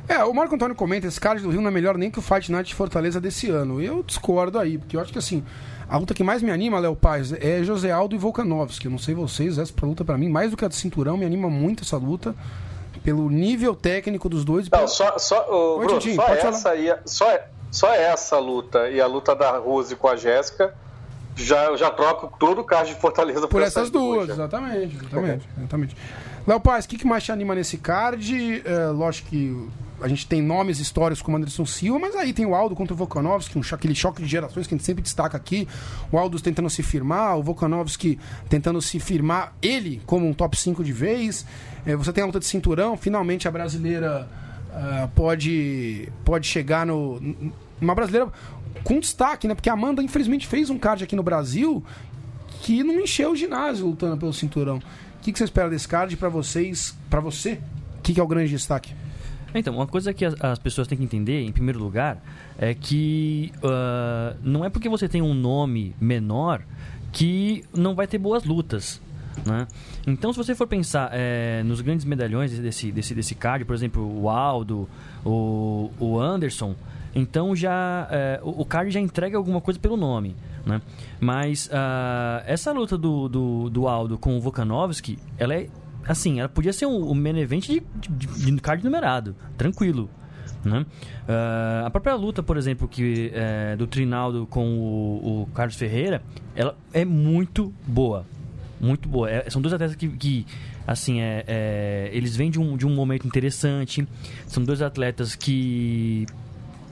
É, o Marco Antônio comenta, esse card do Rio não é melhor nem que o Fight Night de Fortaleza desse ano. Eu discordo aí, porque eu acho que assim, a luta que mais me anima, Léo Paz, é José Aldo e Volkanovski. Eu não sei vocês, essa luta pra mim, mais do que a de cinturão, me anima muito essa luta. Pelo nível técnico dos dois. Não, só, só, ô, Oi, Bruno, Tidinho, só, essa aí, só, só essa luta e a luta da Rose com a Jéssica, já, já troco todo o card de Fortaleza Por essas duas, já. exatamente, exatamente, exatamente. Léo Paz, o que, que mais te anima nesse card? É, lógico que a gente tem nomes históricos como Anderson Silva, mas aí tem o Aldo contra o Volkanovski, um aquele choque de gerações que a gente sempre destaca aqui. O Aldo tentando se firmar, o Volkanovski tentando se firmar ele como um top 5 de vez. É, você tem a luta de cinturão, finalmente a brasileira ah, pode, pode chegar no. Uma brasileira com destaque, né? Porque a Amanda, infelizmente, fez um card aqui no Brasil que não encheu o ginásio lutando pelo cinturão. O que, que você espera desse card pra vocês, pra você? O que, que é o grande destaque? Então, uma coisa que as, as pessoas têm que entender, em primeiro lugar, é que ah, não é porque você tem um nome menor que não vai ter boas lutas. Né? Então, se você for pensar eh, nos grandes medalhões desse, desse, desse card, por exemplo, o Aldo, o, o Anderson, então já eh, o, card já entrega alguma coisa pelo nome. Né? Mas ah, essa luta do, do, do Aldo com o Volkanovski, ela é assim, ela podia ser um, um main event de, de, de card numerado, tranquilo. Né? Ah, a própria luta, por exemplo, que é, do Trinaldo com o, o Carlos Ferreira, ela é muito boa. Muito boa. É, são dois atletas que, que, assim, é, é, eles vêm de um, de um momento interessante. São dois atletas que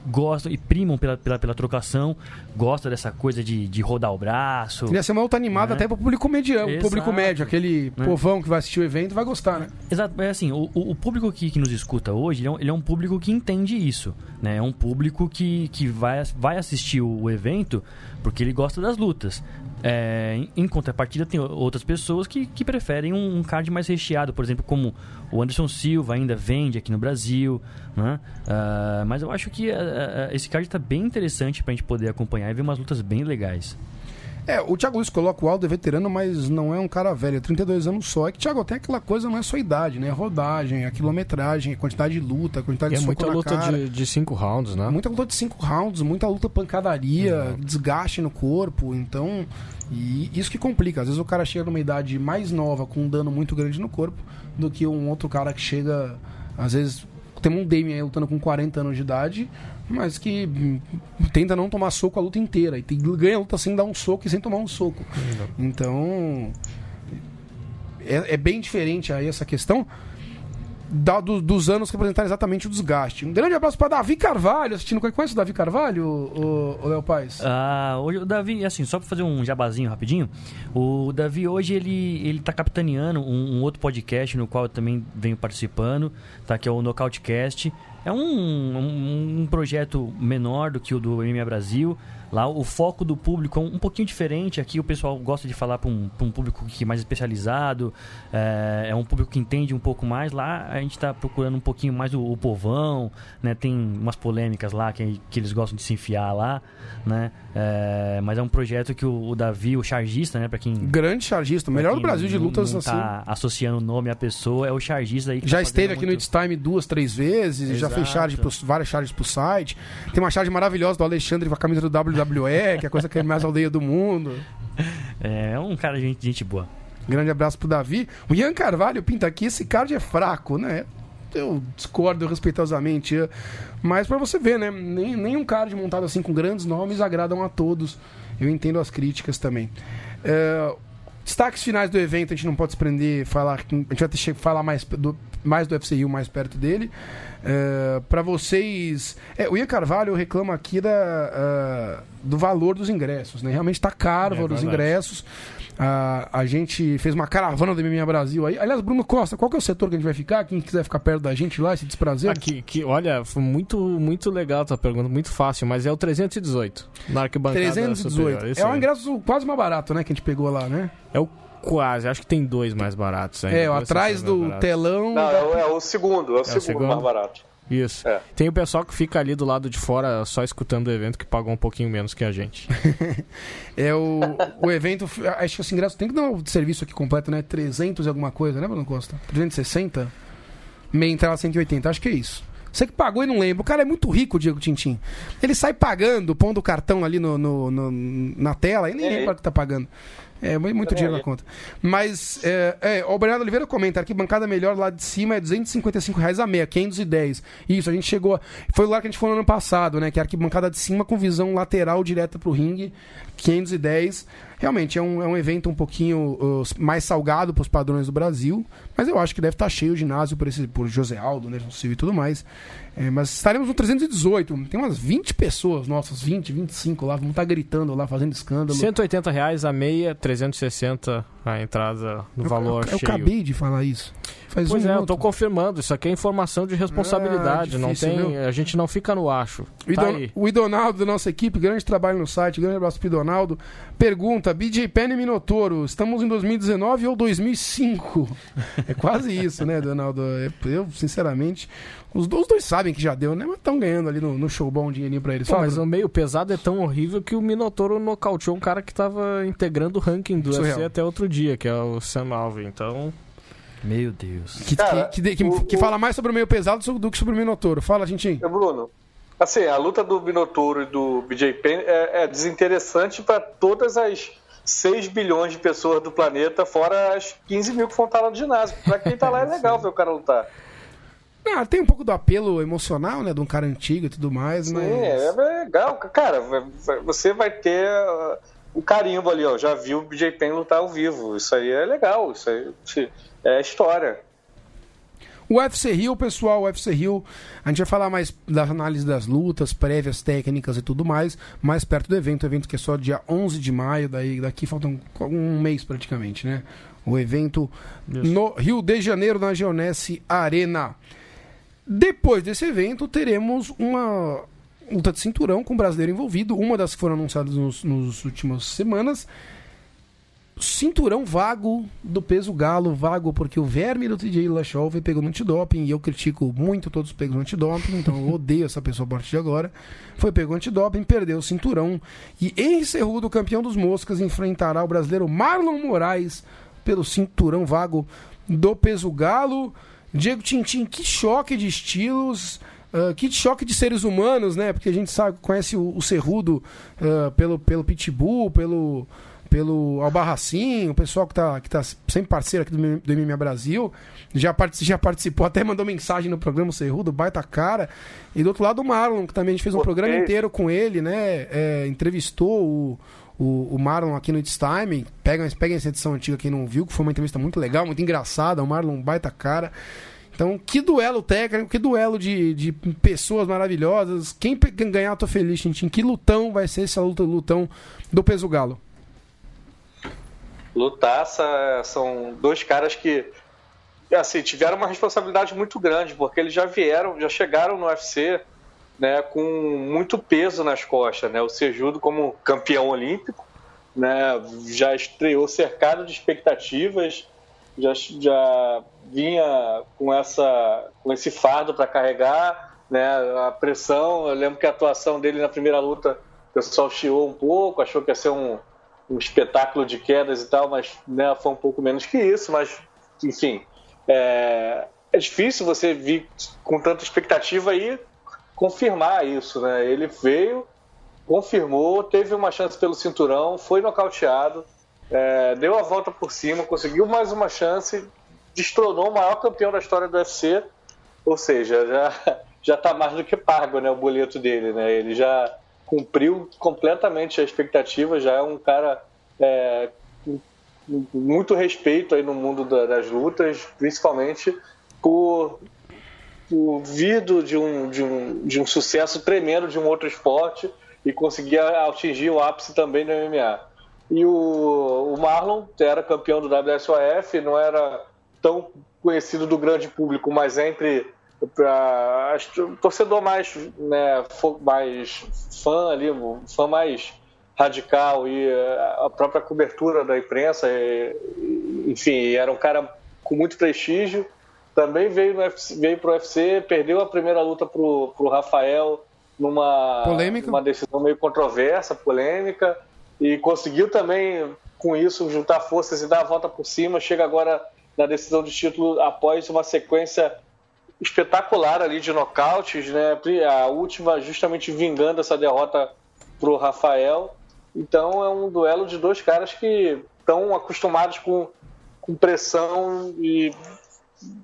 gostam e primam pela, pela, pela trocação, gostam dessa coisa de, de rodar o braço. Ia ser uma luta animada Né? até pro público mediano, Exato. público médio, aquele Né? povão que vai assistir o evento vai gostar, né? Exato, é assim, o, o o público que, que nos escuta hoje, ele é, um, ele é um público que entende isso, né? É um público que, que vai, vai assistir o, o evento porque ele gosta das lutas. É, em, contrapartida, tem outras pessoas que, que preferem um, um card mais recheado, por exemplo, como o Anderson Silva ainda vende aqui no Brasil, né? Ah, mas eu acho que ah, ah, esse card está bem interessante pra gente poder acompanhar e ver umas lutas bem legais. É, o Thiago Luiz coloca o Aldo é veterano, mas não é um cara velho, é 32 anos só. É que, Thiago, tem aquela coisa, não é só a idade, né? É rodagem, a quilometragem, a quantidade de luta, a quantidade E é de soco muita luta cara. de, de cinco rounds, né? Muita luta de cinco rounds, muita luta pancadaria, desgaste no corpo, então. E isso que complica. Às vezes o cara chega numa idade mais nova com um dano muito grande no corpo do que um outro cara que chega. Às vezes. Tem um Damien aí lutando com 40 anos de idade, mas que hum, tenta não tomar soco a luta inteira. E tem- ganha a luta sem dar um soco e sem tomar um soco. Então. É, é bem diferente aí essa questão da- do- dos anos que representaram exatamente o desgaste. Um grande abraço para Davi Carvalho, assistindo. Conhece o Davi Carvalho, o, Léo Paz? Ah, hoje o Davi, assim, só pra fazer um jabazinho rapidinho, o Davi hoje ele, ele tá capitaneando um, um outro podcast no qual eu também venho participando, tá? Que é o Nocautecast. É um, um, um projeto menor do que o do MMA Brasil. Lá o foco do público é um, um pouquinho diferente. Aqui o pessoal gosta de falar para um, um público que é mais especializado, é, é um público que entende um pouco mais. Lá a gente está procurando um pouquinho mais o, o povão, né? Tem umas polêmicas lá que, que eles gostam de se enfiar lá, né? É, mas é um projeto que o, o Davi, o chargista, né? Para quem Grande chargista, o melhor do Brasil de lutas não assim. tá associando o nome à pessoa, é o chargista aí Já tá esteve aqui no muito- It's Time duas, três vezes, já fez Exato. charge pros, várias charges pro site. Tem uma charge maravilhosa do Alexandre com a camisa do WWE, que é a coisa que ele mais aldeia do mundo. É, é um cara de gente, gente boa. Grande abraço pro Davi. O Ian Carvalho pinta aqui, esse card é fraco, né? Eu discordo respeitosamente, mas pra você ver, né? Nem, nenhum card montado assim com grandes nomes agradam a todos. Eu entendo as críticas também. É, destaques finais do evento, a gente não pode se prender, falar, a gente vai ter que falar mais do, mais do FC Rio mais perto dele. É, para vocês. é, o Ian Carvalho reclama aqui da, ah, do valor dos ingressos, né? Realmente tá caro o É valor dos ingressos. A, a gente fez uma caravana do MMA Brasil aí. Aliás, Bruno Costa, qual que é o setor que a gente vai ficar? Quem quiser ficar perto da gente lá, esse desprazer. Aqui, que, olha, foi muito, muito legal a tua pergunta, muito fácil, mas é o 318. Na arquibancada 318. superior, isso É um ingresso quase mais barato, né? Que a gente pegou lá, né? É o quase, acho que tem dois mais baratos ainda. É, o atrás do telão. Não, é, o- é o segundo, é o segundo, segundo? mais barato. Isso. É. Tem o pessoal que fica ali do lado de fora só escutando o evento que pagou um pouquinho menos que a gente. [laughs] É o, o evento. Acho que esse ingresso tem que dar um serviço aqui completo, né? 300 e alguma coisa, né, Bruno Costa? 360? Meia entrada 180, acho que é isso. Você que pagou e não lembra. O cara é muito rico, o Diego Tintim. Ele sai pagando, pondo o cartão ali no, no- no- na tela e nem É, lembra é. que tá pagando. É muito É, dinheiro é. na conta. Mas, é, é, o Bernardo Oliveira comenta: arquibancada melhor lá de cima é 255 reais a meia, 510. Isso, a gente chegou. a- Foi o lugar que a gente foi no ano passado, né? Que é a arquibancada de cima com visão lateral direta pro ringue, 510. Realmente é um, é um evento um pouquinho uh, mais salgado pros padrões do Brasil, mas eu acho que deve estar cheio o ginásio por, esse, por José Aldo, Nelson Silva e tudo mais. É, mas estaremos no 318. Tem umas 20 pessoas, nossas, 20, 25 lá, vamos estar gritando lá, fazendo escândalo. 180 reais a meia, 360 a entrada no Eu- valor eu, eu cheio. acabei de falar isso. Faz Pois um é, eu minuto. tô confirmando. Isso aqui é informação de responsabilidade. Ah, não difícil, tem, viu? a gente não fica no acho. O, Tá Idon- o Idonaldo da nossa equipe, grande trabalho no site, grande abraço pro Idonaldo. Pergunta: BJ Penn e Minotouro, estamos em 2019 ou 2005? [laughs] É quase isso, né, Donaldo? É, Eu, sinceramente, os os dois sabem que já deu, né? Mas estão ganhando ali no, no showball um dinheirinho pra eles. Pô, mas o meio pesado é tão horrível que o Minotouro nocauteou um cara que tava integrando o ranking do Surreal. UFC até outro dia, que é o Sam Alvin. Então, Meu Deus. que, Cara, que, que- que- o- que o- fala mais sobre o meio pesado do que sobre o Minotouro. Fala, gente. Ô, Bruno, assim, a luta do Minotouro e do BJ Penn é, é desinteressante para todas as 6 bilhões de pessoas do planeta, fora as 15 mil que vão estar lá no ginásio. Pra quem tá lá é [laughs] legal ver o cara lutar. Ah, tem um pouco do apelo emocional, né? De um cara antigo e tudo mais, Sim, mas. é legal. Cara, você vai ter uh, o carimbo ali, ó. Já viu o BJ Penn lutar ao vivo. Isso aí é legal. Isso aí é história. O UFC Rio, pessoal, o UFC Rio, a gente vai falar mais da análise das lutas, prévias, técnicas e tudo mais, mais perto do evento, o evento que é só dia 11 de maio, daí daqui falta um, um mês praticamente, né? O evento no Rio de Janeiro, na Geonesse Arena. Depois desse evento, teremos uma luta de cinturão com o brasileiro envolvido, uma das que foram anunciadas nos, nos últimas semanas. Cinturão vago do peso galo, vago porque o verme do TJ Lachol foi pego no antidoping e eu critico muito todos os pegos no antidoping, então eu odeio essa pessoa a partir de agora. Foi pego no antidoping, perdeu o cinturão e Henry Cerrudo, campeão dos moscas, enfrentará o brasileiro Marlon Moraes pelo cinturão vago do peso galo. Diego Tintin, que choque de estilos. ah, que choque de seres humanos, né? Porque a gente sabe, conhece o, o Cerrudo ah, pelo, pelo Pitbull, pelo, pelo Albarracin, o pessoal que tá, que tá sempre parceiro aqui do, do MMA Brasil. Já, partici- já participou, até mandou mensagem no programa o Cerrudo, baita cara. E do outro lado o Marlon, que também a gente fez um Pô, programa inteiro com ele, né? É, entrevistou o, o, o Marlon aqui no It's Time. Pega, pega essa edição antiga quem não viu, que foi uma entrevista muito legal, muito engraçada. O Marlon, baita cara. Então, que duelo técnico, que duelo de, de pessoas maravilhosas. Quem ganhar, tô feliz, Tintin. Que lutão vai ser essa luta, lutão do peso galo? Lutaça são dois caras que assim, tiveram uma responsabilidade muito grande, porque eles já vieram, já chegaram no UFC né, com muito peso nas costas. Né? O Sejudo, como campeão olímpico, né, já estreou cercado de expectativas, já, já vinha com, essa, com esse fardo para carregar, né, a pressão. Eu lembro que a atuação dele na primeira luta, o pessoal chiou um pouco, achou que ia ser um, um espetáculo de quedas e tal, mas né, foi um pouco menos que isso. Mas, enfim, é, é difícil você vir com tanta expectativa e confirmar isso. Né? Ele veio, confirmou, teve uma chance pelo cinturão, foi nocauteado, é, deu a volta por cima, conseguiu mais uma chance, destronou o maior campeão da história do UFC, ou seja, já [laughs] já está mais do que pago, né, o boleto dele, né? Ele já cumpriu completamente a expectativa, já é um cara é, muito respeito aí no mundo da, das lutas, principalmente por, por vir do- de um, de, um, de um sucesso tremendo de um outro esporte e conseguir atingir o ápice também no MMA. E o, o Marlon era campeão do WSOF, não era tão conhecido do grande público, mas entre para torcedor mais, né, mais fã ali, fã mais radical e a própria cobertura da imprensa, e- enfim, era um cara com muito prestígio. Também veio no UFC, veio pro UFC, perdeu a primeira luta pro, pro Rafael numa Polêmica. numa decisão meio controversa, polêmica, e conseguiu também com isso juntar forças e dar a volta por cima. Chega agora na decisão de título após uma sequência espetacular ali de nocautes, né? A última justamente vingando essa derrota pro Rafael. Então é um duelo de dois caras que estão acostumados com, com pressão e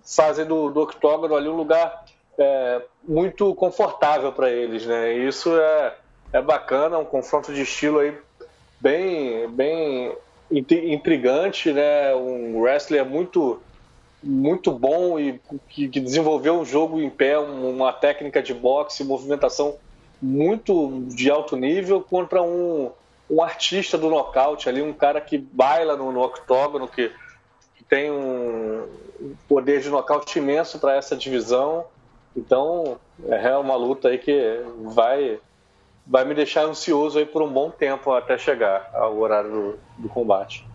fazem do, do octógono ali um lugar é, muito confortável para eles, né? E isso é, é bacana, um confronto de estilo aí bem, bem intri- intrigante, né? Um wrestler muito muito bom e que, que desenvolveu um jogo em pé, um- uma técnica de boxe, movimentação muito de alto nível contra um, um artista do nocaute ali, um cara que baila no, no octógono, que, que tem um poder de nocaute imenso para essa divisão. Então é uma luta aí que vai vai me deixar ansioso aí por um bom tempo até chegar ao horário do, do combate.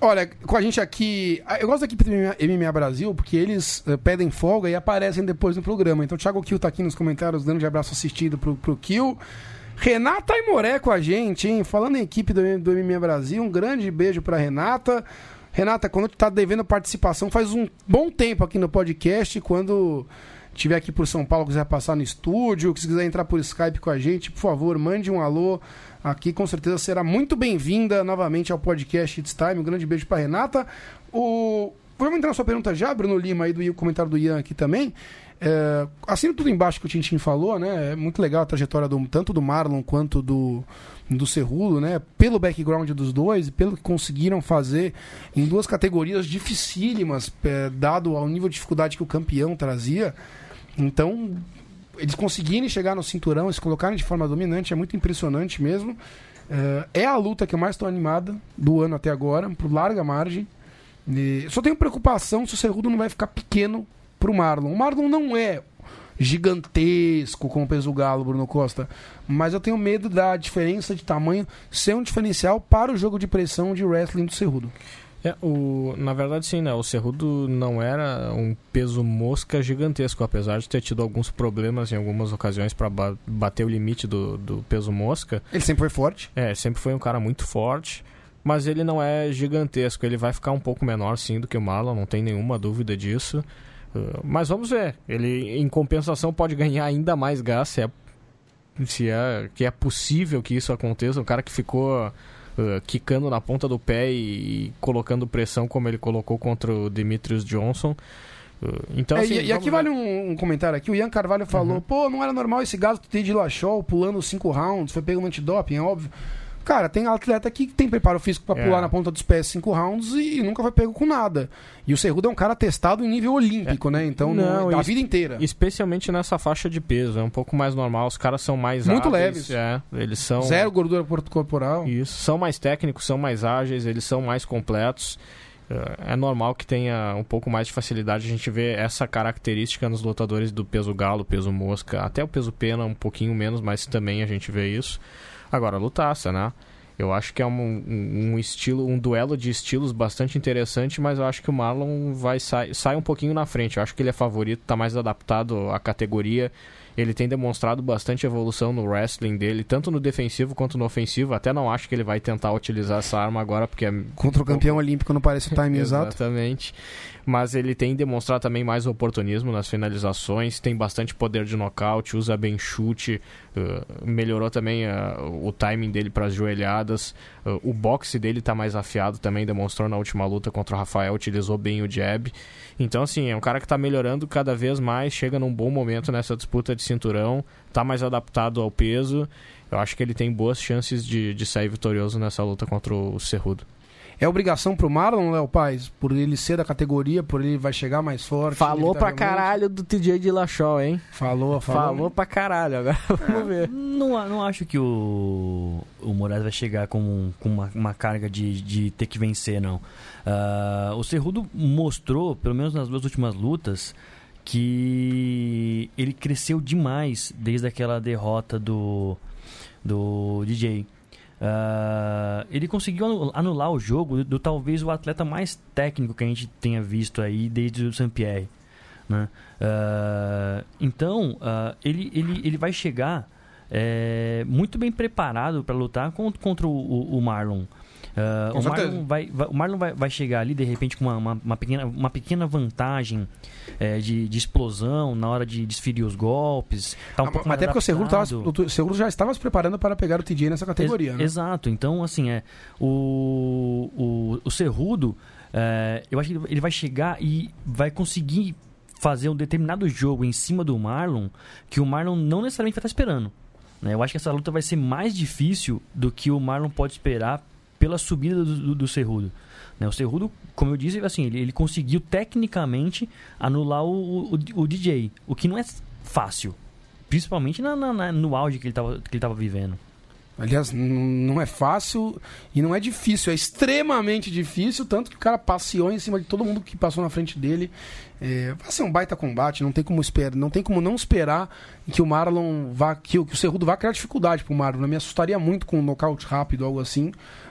Olha, com a gente aqui. Eu gosto da equipe do MMA, Brasil, porque eles eh, pedem folga e aparecem depois no programa. Então o Thiago Kill tá aqui nos comentários, dando de abraço assistido pro, pro Kill. Renata Aimoré com a gente, hein? Falando em equipe do, do MMA Brasil, um grande beijo pra Renata. Renata, quando tu tá devendo participação, faz um bom tempo aqui no podcast. Quando tiver aqui por São Paulo, quiser passar no estúdio, se quiser entrar por Skype com a gente, por favor, mande um alô aqui, com certeza será muito bem-vinda novamente ao podcast It's Time. Um grande beijo para Renata. O... Vamos entrar na sua pergunta já, Bruno Lima, aí do comentário do Ian aqui também. É, assino tudo embaixo que o Tintin falou, né? É muito legal a trajetória do, tanto do Marlon quanto do, do Cerrulo, né? Pelo background dos dois pelo que conseguiram fazer em duas categorias dificílimas, é, dado ao nível de dificuldade que o campeão trazia. Então, eles conseguirem chegar no cinturão e se colocarem de forma dominante é muito impressionante mesmo. É, é a luta que eu mais estou animada do ano até agora, por larga margem. E só tenho preocupação se o Cerrudo não vai ficar pequeno pro Marlon. O Marlon não é gigantesco como o peso do galo, Bruno Costa, mas eu tenho medo da diferença de tamanho ser um diferencial para o jogo de pressão de wrestling do Cerrudo. É, o, na verdade, sim, né? O Cerrudo não era um peso mosca gigantesco, apesar de ter tido alguns problemas em algumas ocasiões para bater o limite do, do peso mosca. Ele sempre foi forte. É, sempre foi um cara muito forte, mas ele não é gigantesco. Ele vai ficar um pouco menor, sim, do que o Marlon, não tem nenhuma dúvida disso. Uh, mas vamos ver. Ele, em compensação, pode ganhar ainda mais gás se é, se é, que é possível que isso aconteça. Um cara que ficou uh, quicando na ponta do pé e, e colocando pressão como ele colocou contra o Demetrius Johnson. Uh, então, É, assim, e, e aqui vamos vale ver. um, um comentário aqui. O Ian Carvalho falou: pô, não era normal esse gasto ter de Lachol pulando cinco rounds, foi pego no antidoping, é óbvio. Cara, tem atleta que tem preparo físico pra É. pular na ponta dos pés cinco rounds e nunca foi pego com nada. E o Cerrudo é um cara testado em nível olímpico, né? Então, Não, a vida inteira. Especialmente nessa faixa de peso, é um pouco mais normal. Os caras são mais Muito hábeis, leves. É, eles são Zero gordura cor- corporal. Isso, são mais técnicos, são mais ágeis, eles são mais completos. É normal que tenha um pouco mais de facilidade. A gente vê essa característica nos lutadores do peso galo, peso mosca, até o peso pena um pouquinho menos, mas também a gente vê isso. Agora, lutaça, né? Eu acho que é um, um, estilo, um duelo de estilos bastante interessante, mas eu acho que o Marlon vai sai, sai um pouquinho na frente. Eu acho que ele é favorito, está mais adaptado à categoria. Ele tem demonstrado bastante evolução no wrestling dele, tanto no defensivo quanto no ofensivo. Até não acho que ele vai tentar utilizar essa arma agora, porque é Contra o campeão olímpico não parece o time [laughs] exato. Exatamente. Mas ele tem demonstrado também mais oportunismo nas finalizações, tem bastante poder de nocaute, usa bem chute, uh, melhorou também uh, o timing dele para as joelhadas. Uh, o boxe dele está mais afiado também, demonstrou na última luta contra o Rafael, utilizou bem o jab. Então, assim, é um cara que está melhorando cada vez mais, chega num bom momento nessa disputa de cinturão, está mais adaptado ao peso. Eu acho que ele tem boas chances de, de sair vitorioso nessa luta contra o Cerrudo. É obrigação pro Marlon, Léo Paz, por ele ser da categoria, por ele vai chegar mais forte. Falou pra caralho do TJ de Lachol, hein? Falou, falou. Falou pra caralho, agora [laughs] vamos ver. Não, não acho que o, o Moraes vai chegar com, com uma, uma carga de, de ter que vencer, não. Ah, o Cerrudo mostrou, pelo menos nas duas últimas lutas, que ele cresceu demais desde aquela derrota do, do DJ. Ah, ele conseguiu anu- anular o jogo do, do talvez o atleta mais técnico que a gente tenha visto aí desde o Saint-Pierre. Né? Ah, então, ah, ele, ele, ele vai chegar é, muito bem preparado para lutar con- contra o, o- o Marlon. Com o. Marlon, vai, vai- o Marlon vai, vai chegar ali de repente com uma, uma, uma pequena, uma pequena vantagem é, de, de explosão na hora de desferir os golpes. Tá um Ah, Até porque o Seguro, tava, o Seguro já estava se preparando para pegar o TJ nessa categoria, Ex- né? Exato. Então, assim, é o, o, o Cerrudo, é, eu acho que ele vai chegar e vai conseguir fazer um determinado jogo em cima do Marlon que o Marlon não necessariamente vai estar esperando. né? Eu acho que essa luta vai ser mais difícil do que o Marlon pode esperar pela subida do, do, do Cerrudo. né? O Cerrudo, como eu disse, assim, ele, ele conseguiu tecnicamente anular o, o, o DJ, o que não é fácil. Principalmente na, na- no auge que ele estava que ele vivendo. Aliás, não é fácil e não é difícil, é extremamente difícil, tanto que o cara passeou em cima de todo mundo que passou na frente dele. É, vai ser um baita combate, não tem como esperar, não tem como não esperar que o Marlon vá, que, que o Cerrudo vá criar dificuldade pro Marlon. Eu me assustaria muito com um nocaute rápido, algo assim,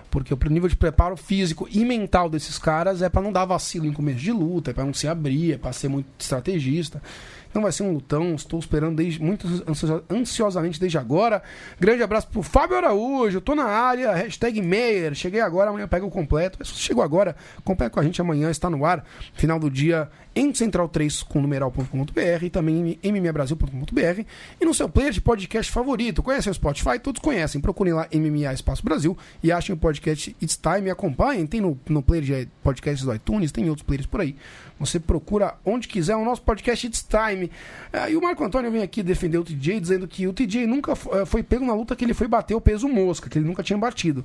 porque o nível de preparo físico e mental desses caras é pra não dar vacilo em começo de luta, é pra não se abrir, é pra ser muito estrategista. Então vai ser um lutão, estou esperando desde, muito ansio- ansiosamente desde agora. Grande abraço pro Fábio Araújo, tô na área, hashtag Meyer, cheguei agora, amanhã pega o completo. Você chegou agora, acompanha com a gente amanhã, está no ar, final do dia em central3 com numeral.com.br e também em mmabrasil.com.br e no seu player de podcast favorito. Conhecem o Spotify? Todos conhecem. Procurem lá MMA Espaço Brasil e achem o podcast It's Time e acompanhem. Tem no, no player de podcasts do iTunes, tem outros players por aí. Você procura onde quiser o nosso podcast It's Time. Ah, e o Marco Antônio vem aqui defender o TJ, dizendo que o TJ nunca eh, foi pego na luta que ele foi bater o peso mosca, que ele nunca tinha batido.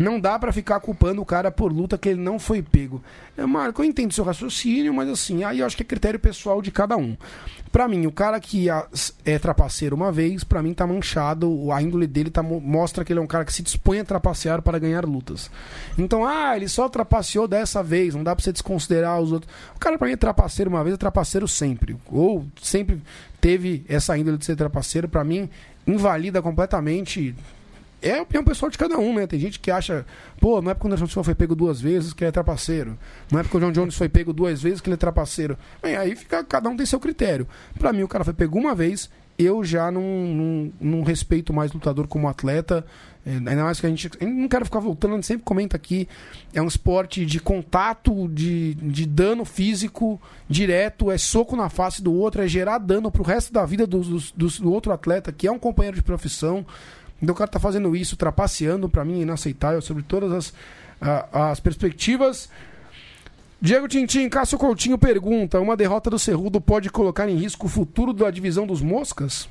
Não dá pra ficar culpando o cara por luta que ele não foi pego. É, Marco, eu entendo seu raciocínio, mas assim, aí eu acho que é critério pessoal de cada um. Pra mim, o cara que é trapaceiro uma vez, pra mim tá manchado, a índole dele tá, mo- mostra que ele é um cara que se dispõe a trapacear para ganhar lutas. Então, ah, ele só trapaceou dessa vez, não dá pra você desconsiderar os outros. O cara pra mim é trapaceiro uma vez, é trapaceiro sempre. Ou sempre teve essa índole de ser trapaceiro, pra mim invalida completamente é a opinião pessoal de cada um, né? Tem gente que acha, pô, não é porque o Anderson Silva foi pego duas vezes que ele é trapaceiro. Não é porque o John Jones foi pego duas vezes que ele é trapaceiro. Bem, aí fica, cada um tem seu critério. Pra mim, o cara foi pego uma vez, eu já não, não, não respeito mais lutador como atleta. É, ainda mais que a gente. Eu não quero ficar voltando, a gente sempre comenta aqui. É um esporte de contato, de, de dano físico direto, é soco na face do outro, é gerar dano pro resto da vida do, do- do outro atleta, que é um companheiro de profissão. Então o cara tá fazendo isso, trapaceando, pra mim é inaceitável, sobre todas as, a- as perspectivas. Diego Tintin, Cássio Coutinho pergunta: uma derrota do Cerrudo pode colocar em risco o futuro da divisão dos moscas?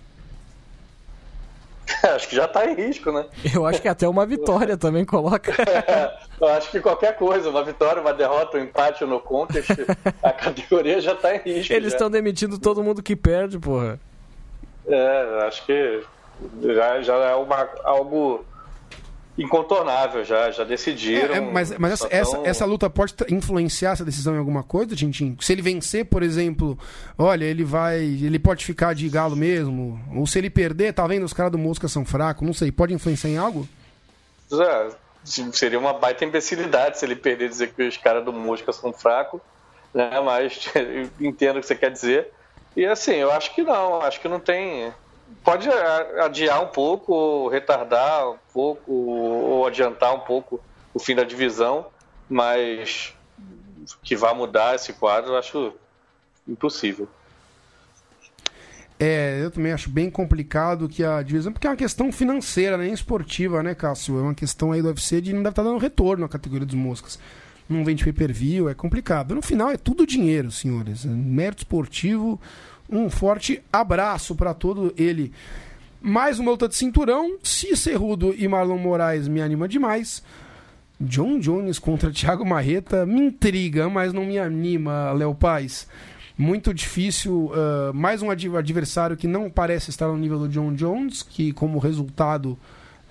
[laughs] Acho que já tá em risco, né? Eu acho que até uma vitória também coloca. [laughs] Eu acho que qualquer coisa, uma vitória, uma derrota, um empate no contest, [laughs] a categoria já tá em risco. Eles estão demitindo todo mundo que perde, porra. É, acho que já, já é uma, algo incontornável, já, já decidiram. É, é, mas mas essa, tão- essa luta pode influenciar essa decisão em alguma coisa, Tintin? Se ele vencer, por exemplo, olha, ele vai. Ele pode ficar de galo mesmo. Ou se ele perder, tá vendo? Os caras do Mosca são fracos, não sei, pode influenciar em algo? É, seria uma baita imbecilidade se ele perder dizer que os caras do Mosca são fracos, né? Mas [laughs] entendo o que você quer dizer. E assim, eu acho que não, acho que não tem. Pode adiar um pouco, ou retardar um pouco, ou adiantar um pouco o fim da divisão, mas que vá mudar esse quadro, eu acho impossível. É, eu também acho bem complicado que a divisão, porque é uma questão financeira, nem esportiva, né, Cássio? É uma questão aí do UFC de não deve estar dando retorno à categoria dos moscas. Não vende pay-per-view, é complicado. No final é tudo dinheiro, senhores. Mérito esportivo, um forte abraço para todo ele. Mais uma luta de cinturão. Se Cerrudo e Marlon Moraes me anima demais. John Jones contra [laughs] Thiago Marreta me intriga, mas não me anima, Léo Paz. Muito difícil. ah, mais um adv- adversário que não parece estar no nível do John Jones, que como resultado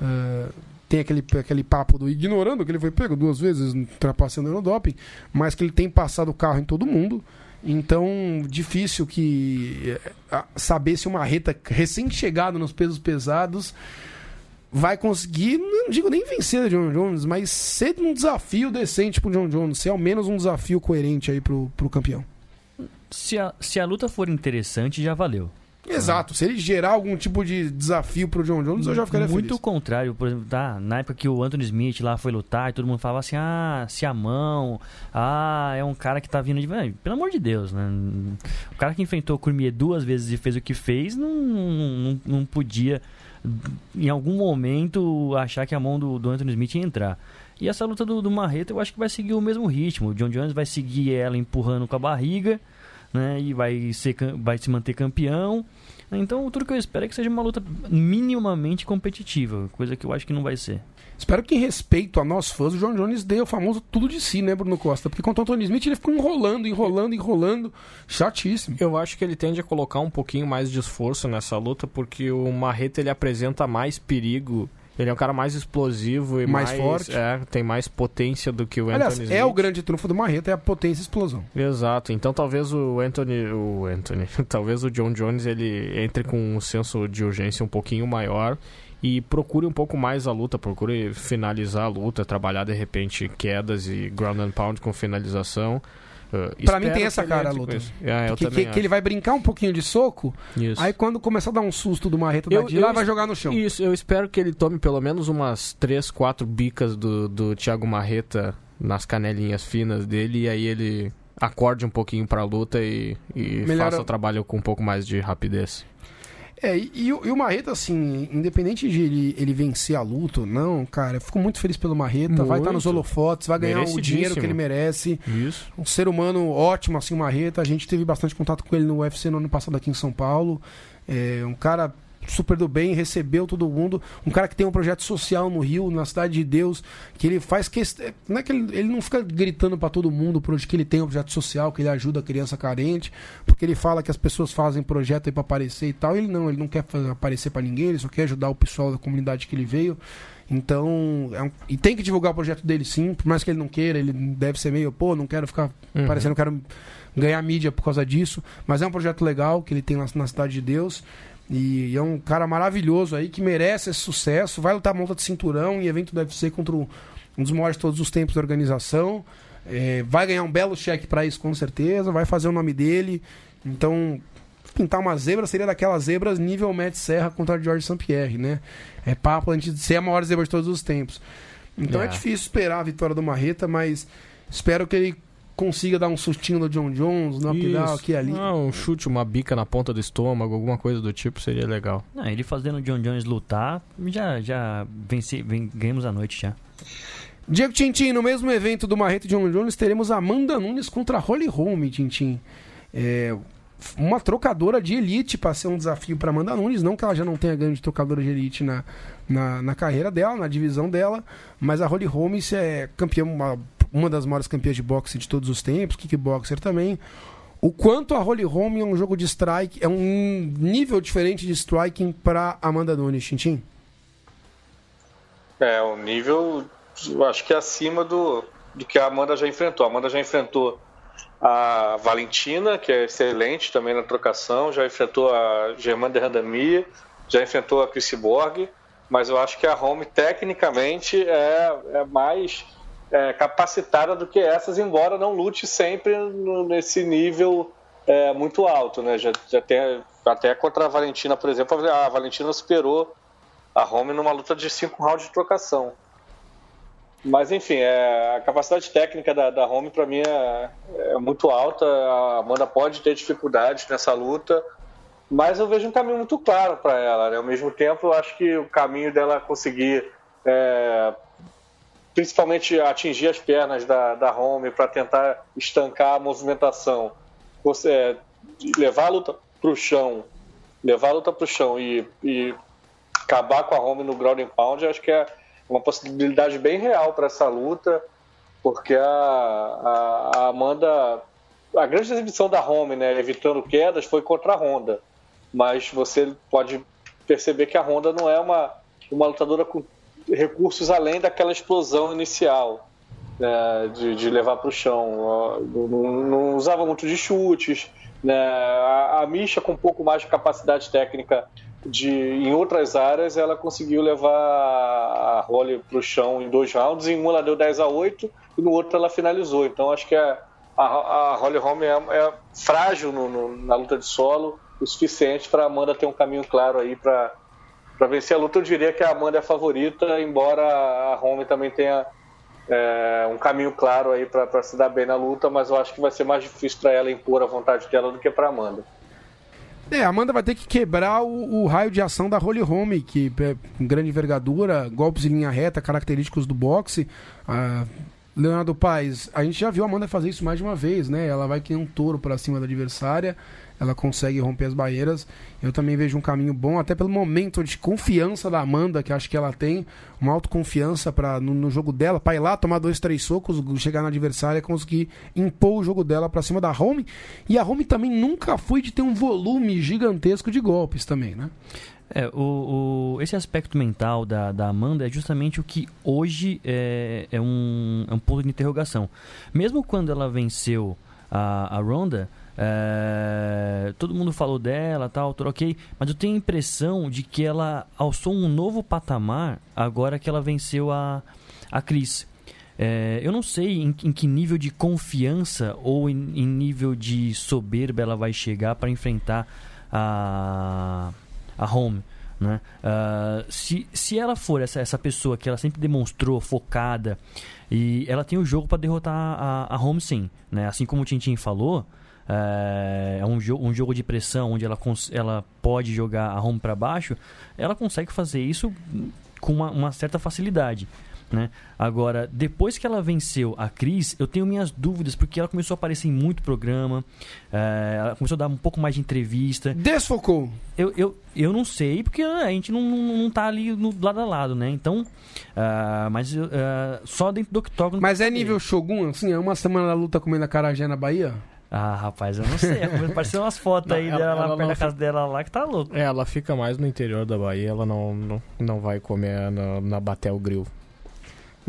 ah, tem aquele, aquele papo do ignorando que ele foi pego duas vezes ultrapassando no doping, mas que ele tem passado o carro em todo mundo. Então, difícil que eh, saber se o Marreta, recém-chegado nos pesos pesados, vai conseguir, não digo nem vencer o John Jones, mas ser um desafio decente pro John Jones, ser ao menos um desafio coerente aí pro, pro campeão. Se a, se a luta for interessante, já valeu. Exato, se ele gerar algum tipo de desafio pro John Jones, eu já ficaria Muito feliz. contrário, por exemplo, tá, na época que o Anthony Smith lá foi lutar e todo mundo falava assim, ah, se a mão, ah, é um cara que tá vindo de. Pelo amor de Deus, né? O cara que enfrentou o Cormier duas vezes e fez o que fez, não, não, não podia, em algum momento, achar que a mão do, do Anthony Smith ia entrar. E essa luta do, do Marreta eu acho que vai seguir o mesmo ritmo. O John Jones vai seguir ela empurrando com a barriga, né? E vai, ser, vai se manter campeão. Então, tudo que eu espero é que seja uma luta minimamente competitiva, coisa que eu acho que não vai ser. Espero que, em respeito a nós fãs, o John Jones dê o famoso tudo de si, né, Bruno Costa? Porque contra o Anthony Smith ele ficou enrolando, enrolando, enrolando. Chatíssimo. Eu acho que ele tende a colocar um pouquinho mais de esforço nessa luta, porque o Marreta ele apresenta mais perigo. Ele é um cara mais explosivo e Mais mais, forte. É, tem mais potência do que o Aliás, Anthony é Smith. o grande trunfo do Marreta, é a potência e explosão. Exato. Então talvez o Anthony, o Anthony, [laughs] talvez o John Jones ele entre com um senso de urgência um pouquinho maior e procure um pouco mais a luta, procure finalizar a luta, trabalhar de repente quedas e ground and pound com finalização. Uh, Pra mim tem essa ele cara a luta. É, que, que, que ele vai brincar um pouquinho de soco. Isso. aí quando começar a dar um susto do Marreta Eu- da eu vai jogar no chão. Isso, eu espero que ele tome pelo menos umas 3, 4 bicas do, do Thiago Marreta nas canelinhas finas dele e aí ele acorde um pouquinho pra luta e, e Melhora- faça o trabalho com um pouco mais de rapidez. É, e, e o, e o Marreta, assim, independente de ele, ele vencer a luta ou não, cara, eu fico muito feliz pelo Marreta. Vai estar nos Muito. holofotes, vai ganhar o dinheiro que ele merece. Isso. Um ser humano ótimo, assim, o Marreta. A gente teve bastante contato com ele no UFC no ano passado aqui em São Paulo. É um cara super do bem, recebeu todo mundo. Um cara que tem um projeto social no Rio, na Cidade de Deus, que ele faz questão. Não é que ele, ele não fica gritando pra todo mundo por onde que ele tem um projeto social, que ele ajuda a criança carente, porque ele fala que as pessoas fazem projeto aí pra aparecer e tal. Ele não, ele não quer fazer- aparecer pra ninguém, ele só quer ajudar o pessoal da comunidade que ele veio. Então, é um- e tem que divulgar o projeto dele sim, por mais que ele não queira, ele deve ser meio, pô, não quero ficar Uhum. parecendo, quero ganhar mídia por causa disso, mas é um projeto legal que ele tem lá na Cidade de Deus. E é um cara maravilhoso aí que merece esse sucesso. Vai lutar monta de cinturão em evento do UFC contra um dos maiores de todos os tempos da organização. É, vai ganhar um belo cheque pra isso, com certeza. Vai fazer o nome dele. Então, pintar uma zebra seria daquelas zebras nível Matt Serra contra George St. Pierre, né? É papo antes de ser a maior zebra de todos os tempos. Então é, É. difícil esperar a vitória do Marreta, mas espero que ele consiga dar um sustinho no John Jones, no Isso. aqui e ali. Ah, um chute, uma bica na ponta do estômago, alguma coisa do tipo seria legal. Não, ele fazendo o John Jones lutar, já, já venci, ven- ganhamos a noite já. Diego Tintin, no mesmo evento do Marreta e John Jones, teremos Amanda Nunes contra Holly Holm, Tintin. É, uma trocadora de elite para ser um desafio para Amanda Nunes. Não que ela já não tenha grande trocadora de elite na, na, na carreira dela, na divisão dela, mas a Holly Holmes é campeã, uma, uma das maiores campeãs de boxe de todos os tempos, kickboxer também. O quanto a Holly Holm é um jogo de strike, é um nível diferente de striking para Amanda Nunes, Tintin? É, o nível, eu acho que é acima do, do que a Amanda já enfrentou. A Amanda já enfrentou a Valentina, que é excelente também na trocação, já enfrentou a Germaine de Randamie, já enfrentou a Chris Borg, mas eu acho que a Home, tecnicamente, é, é mais é, capacitada do que essas, embora não lute sempre no- nesse nível é, muito alto. Né? Já, já tem, até contra a Valentina, por exemplo, a Valentina superou a Home numa luta de cinco rounds de trocação. Mas enfim, é, a capacidade técnica da, da Home para mim é, é muito alta. A Amanda pode ter dificuldades nessa luta, mas eu vejo um caminho muito claro para ela. Né? Ao mesmo tempo, eu acho que o caminho dela conseguir, é, principalmente atingir as pernas da, da Home para tentar estancar a movimentação, você é, levar a luta para o chão, levar a luta para o chão e, e acabar com a Home no ground and pound, acho que é uma possibilidade bem real para essa luta, porque a, a, a Amanda, a grande exibição da Home, né, evitando quedas, foi contra a Honda, mas você pode perceber que a Honda não é uma, uma lutadora com recursos além daquela explosão inicial. né, de, de levar para o chão. Não, não usava muito de chutes. Né? A, a Misha, com um pouco mais de capacidade técnica de, em outras áreas, ela conseguiu levar a Holly para o chão em dois rounds. Em um ela deu 10 a 8 e no outro ela finalizou. Então acho que a, a, a Holly Holm é, é frágil no- no- na luta de solo o suficiente para Amanda ter um caminho claro aí para para vencer a luta. Eu diria que a Amanda é a favorita, embora a Holm também tenha é, um caminho claro aí para se dar bem na luta, mas eu acho que vai ser mais difícil para ela impor a vontade dela do que para Amanda. É, a Amanda vai ter que quebrar o, o raio de ação da Holy Home, que é grande envergadura, golpes em linha reta, característicos do boxe. Ah, Leonardo Paes, a gente já viu a Amanda fazer isso mais de uma vez, né? Ela vai que um touro pra cima da adversária, ela consegue romper as barreiras. Eu também vejo um caminho bom, até pelo momento de confiança da Amanda, que acho que ela tem, uma autoconfiança para no, no jogo dela, para ir lá tomar dois, três socos, chegar na adversária, conseguir impor o jogo dela pra cima da Home. E a Home também nunca foi de ter um volume gigantesco de golpes também, né? É, o, o- esse aspecto mental da, da Amanda é justamente o que hoje é, é um, é um ponto de interrogação. Mesmo quando ela venceu a, a Ronda, é, todo mundo falou dela, tal, ok, mas eu tenho a impressão de que ela alçou um novo patamar agora que ela venceu a, a Cris. É, eu não sei em, em que nível de confiança ou em, em nível de soberba ela vai chegar para enfrentar a, a Home. Né? Ah, se, se ela for essa, essa pessoa que ela sempre demonstrou focada e ela tem o jogo para derrotar a, a Home sim, né? assim como o Tintin falou, é é um, jo um jogo de pressão onde ela, ela pode jogar a home para baixo, ela consegue fazer isso com uma, uma certa facilidade. Né? Agora, depois que ela venceu a Cris, eu tenho minhas dúvidas, porque ela começou a aparecer em muito programa, é, ela começou a dar um pouco mais de entrevista. Desfocou. Eu, eu, eu não sei, porque ah, a gente não, não, não tá ali no lado a lado, né? Então, ah, mas eu, ah, só dentro do octógono... Mas é nível Shogun, assim, é uma semana da luta comendo a carajé na Bahia? Ah, rapaz, eu não sei. Apareceu umas fotos aí Não, ela- dela lá perto da fica- casa dela lá que tá louco. É, ela fica mais no interior da Bahia, ela não, não, não vai comer na, na Batel Grill.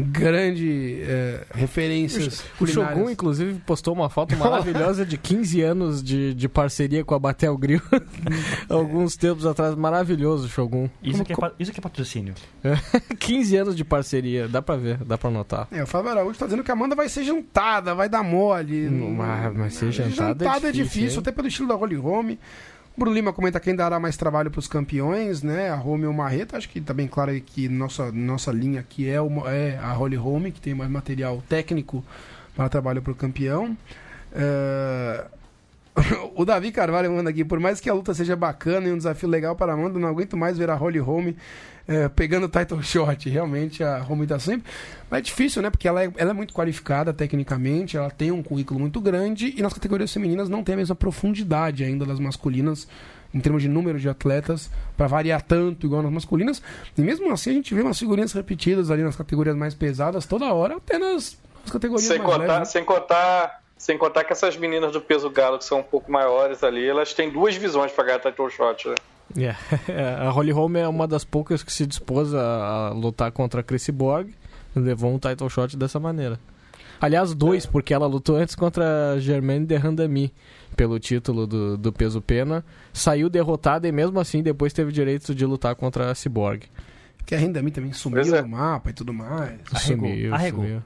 Grande é, referências O Shogun, culinárias. inclusive, postou uma foto maravilhosa de 15 anos de, de parceria com a Batel Grill. [laughs] Alguns tempos atrás, maravilhoso o Shogun. Isso que, é, isso que é patrocínio. [laughs] 15 anos de parceria, dá pra ver, dá pra notar. É, o Fábio Araújo tá dizendo que a Amanda vai ser jantada, vai dar mole. Não, mas- mas ser jantada é é difícil, difícil, hein? até pelo estilo da Holy Home. O Bruno Lima comenta quem dará mais trabalho pros campeões, né? A Home ou Marreta. Acho que tá bem claro que nossa, nossa linha aqui é, o, é a Holy Home, que tem mais material técnico para trabalho pro campeão. É, [laughs] O Davi Carvalho manda aqui, por mais que a luta seja bacana e um desafio legal para a Amanda, não aguento mais ver a Holly Home eh, pegando o title shot. Realmente a Home tá sempre. Mas é difícil, né? Porque ela é, ela é muito qualificada tecnicamente, ela tem um currículo muito grande e nas categorias femininas não tem a mesma profundidade ainda das masculinas. Em termos de número de atletas, para variar tanto igual nas masculinas. E mesmo assim a gente vê umas figurinhas repetidas ali nas categorias mais pesadas toda hora, até nas, nas categorias Sem mais contar, leves. né? sem contar, sem contar que essas meninas do peso galo que são um pouco maiores ali, elas têm duas visões para ganhar title shot, né? É, [laughs] a Holly Holm é uma das poucas que se dispôs a, a lutar contra a Chrissy Borg e levou um title shot dessa maneira. Aliás, dois, porque ela lutou antes contra a Germaine de Randami pelo título do, do peso pena, saiu derrotada e mesmo assim depois teve direito de lutar contra a Cyborg. Que a renda mim também sumiu Pois é. no mapa e tudo mais. Arregou, Sumiu, arregou. sumiu.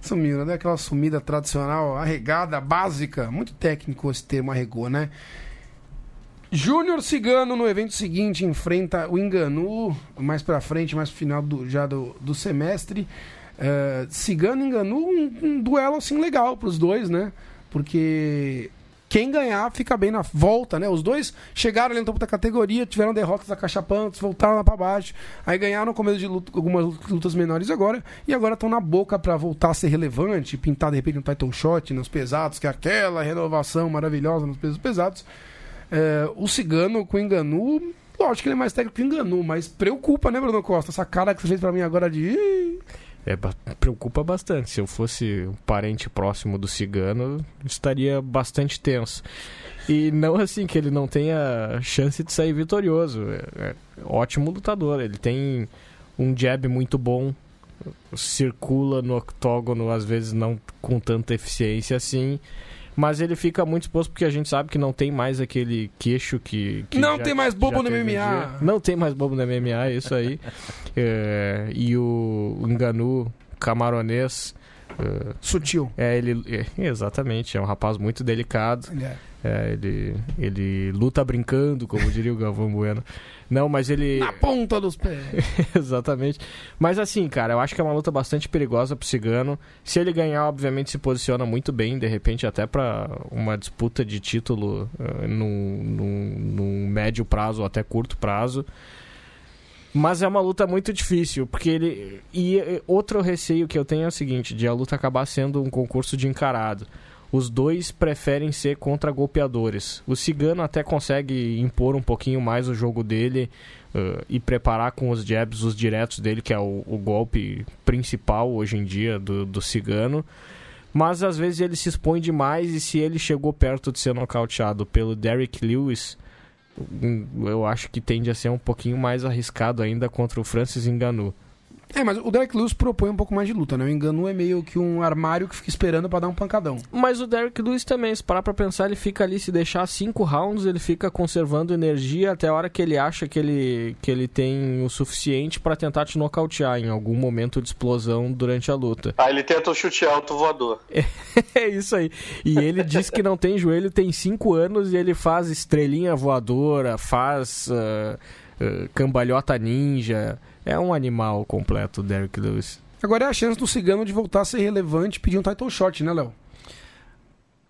Sumiu, né? Aquela sumida tradicional, arregada, básica. Muito técnico esse termo arregou, né? Júnior Cigano no evento seguinte enfrenta o Enganu, mais pra frente, mais pro final do, já do, do semestre. Eh, Cigano e Enganu, um, um duelo assim legal pros dois, né? Porque quem ganhar fica bem na volta, né? Os dois chegaram ali no topo da categoria, tiveram derrotas acachapantes, voltaram lá pra baixo, aí ganharam no começo de luta, algumas lutas menores agora, e agora estão na boca pra voltar a ser relevante, pintar de repente um title shot nos pesados, que é aquela renovação maravilhosa nos pesos pesados. É, o Cigano com o Enganu, lógico que ele é mais técnico que o Enganu, mas preocupa, né, Bruno Costa? Essa cara que você fez pra mim agora de. É, preocupa bastante. Se eu fosse um parente próximo do cigano, estaria bastante tenso. E não assim que ele não tenha chance de sair vitorioso. É, é ótimo lutador. Ele tem um jab muito bom, circula no octógono, às vezes não com tanta eficiência assim. Mas ele fica muito exposto porque a gente sabe que não tem mais aquele queixo que. que Não já- tem mais bobo no MMA. dia. Não tem mais bobo no MMA, é isso aí. [laughs] É, e o Enganu camaronês. é, Sutil. É, ele. é, exatamente, é um rapaz muito delicado. Ele é. É, ele, ele luta brincando, como diria o Galvão Bueno. Não, mas ele. Na ponta dos pés. [laughs] Exatamente. Mas assim, cara, eu acho que é uma luta bastante perigosa pro Cigano. Se ele ganhar, obviamente se posiciona muito bem, de repente até pra uma disputa de título uh, num, num, num médio prazo ou até curto prazo. Mas é uma luta muito difícil, porque ele. E outro receio que eu tenho é o seguinte: de a luta acabar sendo um concurso de encarado. Os dois preferem ser contra golpeadores. O Cigano até consegue impor um pouquinho mais o jogo dele uh, e preparar com os jabs os diretos dele, que é o, o golpe principal hoje em dia do, do Cigano. Mas às vezes ele se expõe demais e se ele chegou perto de ser nocauteado pelo Derrick Lewis, hum, eu acho que tende a ser um pouquinho mais arriscado ainda contra o Francis Ngannou. É, mas o Derek Lewis propõe um pouco mais de luta, né? O Enganu é meio que um armário que fica esperando pra dar um pancadão. Mas o Derrick Lewis também, se parar pra pensar, ele fica ali, se deixar cinco rounds, ele fica conservando energia até a hora que ele acha que ele, que ele tem o suficiente pra tentar te nocautear em algum momento de explosão durante a luta. Aí ele tenta o chute alto voador. [laughs] É isso aí. E ele diz que não tem joelho, tem cinco anos e ele faz estrelinha voadora, faz ah, ah, cambalhota ninja. É um animal completo, o Derrick Lewis. Agora é a chance do Cigano de voltar a ser relevante e pedir um title shot, né, Léo?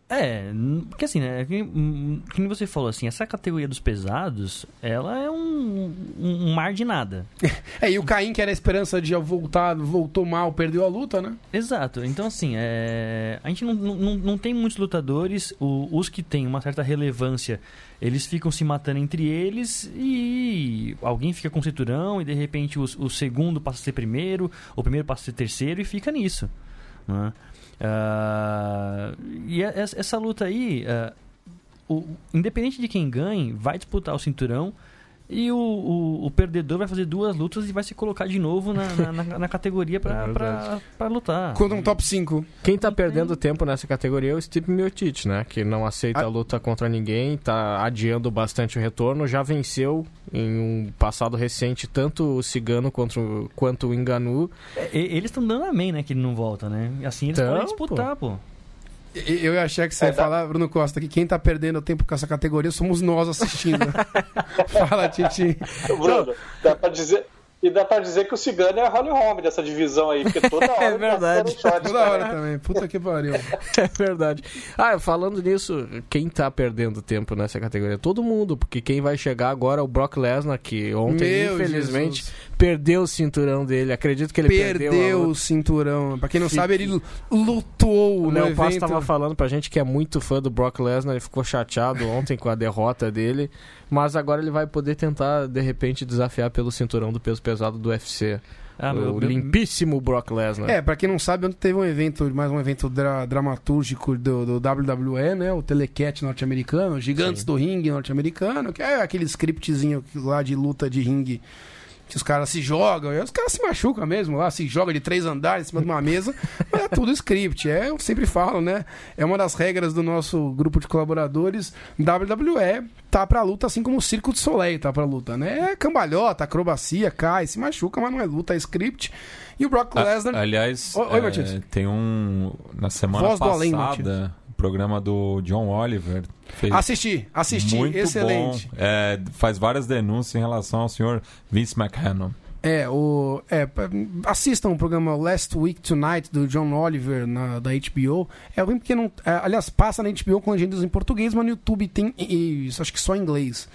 É, porque assim, né? Que, hum, que nem você falou, assim, essa categoria dos pesados, ela é um, um, um mar de nada. [laughs] É, e o Caim, que era a esperança de voltar, voltou mal, perdeu a luta, né? Exato. Então, assim, é... a gente não, não, não tem muitos lutadores. O- os que têm uma certa relevância, eles ficam se matando entre eles e alguém fica com o cinturão e de repente o, o segundo passa a ser primeiro, o primeiro passa a ser terceiro e fica nisso. né? Ah, e é- essa, luta aí, ah, o- independente de quem ganhe, vai disputar o cinturão. E o, o, o perdedor vai fazer duas lutas e vai se colocar de novo na, na, na- na categoria pra, É pra, verdade. pra lutar. Contra um top 5. Quem tá perdendo tempo nessa categoria é o Steve Miocic, né? Que não aceita a luta contra ninguém, tá adiando bastante o retorno. Já venceu em um passado recente tanto o Cigano quanto, o- quanto o Enganu. É, e- eles estão dando amém, né? Que ele não volta, né? Assim eles Então, podem disputar, pô. Eu achar que você É, ia dá- falar, Bruno Costa, que quem tá perdendo tempo com essa categoria somos nós assistindo. [laughs] Fala, Titi. Bruno, dá pra dizer. E dá pra dizer que o Cigano é a Holly Holm dessa divisão aí, porque toda [laughs] hora. ele tá verdade. dando shot, Toda cara. hora também. Puta que pariu. [laughs] É verdade. Ah, falando nisso, quem tá perdendo tempo nessa categoria? Todo mundo, porque quem vai chegar agora é o Brock Lesnar, que ontem, Meu infelizmente, Jesus. Perdeu o cinturão dele. Acredito que ele perdeu. Perdeu luta. o cinturão. Pra quem não Fique- sabe, ele lutou O Léo Passo evento. tava falando pra gente que é muito fã do Brock Lesnar, ele ficou chateado [laughs] ontem com a derrota dele, mas agora ele vai poder tentar, de repente, desafiar pelo cinturão do peso pesado do UFC Ah, o meu- limpíssimo Brock Lesnar. É, pra quem não sabe, ontem teve um evento, mais um evento dra- dramatúrgico do, do WWE, né? O Telecat norte-americano, Gigantes do Ringue norte-americano, que é aquele scriptzinho lá de luta de ringue que os caras se jogam, os caras se machucam mesmo lá, se joga de três andares em cima de uma mesa, mas é tudo script, é, eu sempre falo, né? É uma das regras do nosso grupo de colaboradores, WWE tá pra luta assim como o Circo de Soleil tá pra luta, né? É cambalhota, acrobacia, cai, se machuca, mas não é luta, é script. E o Brock A- Lesnar... aliás, Oi, é, tem um. Na semana Voz do além, passada, programa do John Oliver fez. Assisti, assisti, muito excelente. bom. É, faz várias denúncias em relação ao senhor Vince McMahon. É, o, é, assistam o programa Last Week Tonight do John Oliver na, da HBO. É ruim porque não. é, aliás, passa na HBO com legendas em português, mas no YouTube tem e- isso, acho que só em inglês.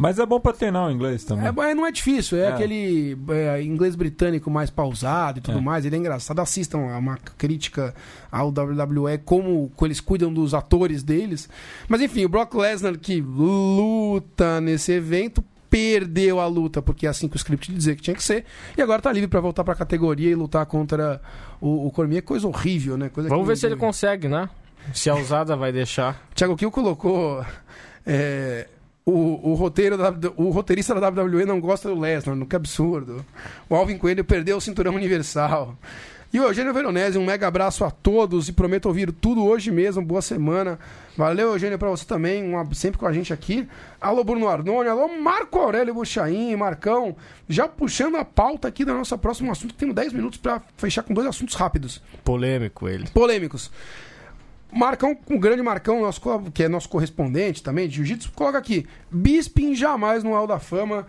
Mas é bom pra treinar o inglês também. É, não é difícil, é, É. aquele é, inglês britânico mais pausado e tudo É. mais. Ele é engraçado. Assistam a uma crítica ao WWE, como, como eles cuidam dos atores deles. Mas enfim, o Brock Lesnar que luta nesse evento. Perdeu a luta, porque é assim que o script dizia que tinha que ser. E agora tá livre pra voltar pra categoria e lutar contra o, o Cormier. Coisa horrível, né? Coisa Vamos que- ver se ele consegue, né? Se a usada vai deixar. Thiago Kiel colocou. é, o, o, roteiro da, o roteirista da WWE não gosta do Lesnar, que absurdo. O Alvin Coelho perdeu o cinturão universal. E o Eugênio Veronese, um mega abraço a todos e prometo ouvir tudo hoje mesmo. Boa semana. Valeu, Eugênio, pra você também, sempre com a gente aqui. Alô, Bruno Arnone, alô, Marco Aurélio Buchaim, Marcão. Já puxando a pauta aqui do nosso próximo assunto, temos 10 minutos pra fechar com dois assuntos rápidos Polêmico ele. polêmicos. Marcão, o grande Marcão, nosso, que é nosso correspondente também de jiu-jitsu, coloca aqui: Bisping jamais no Hall da Fama.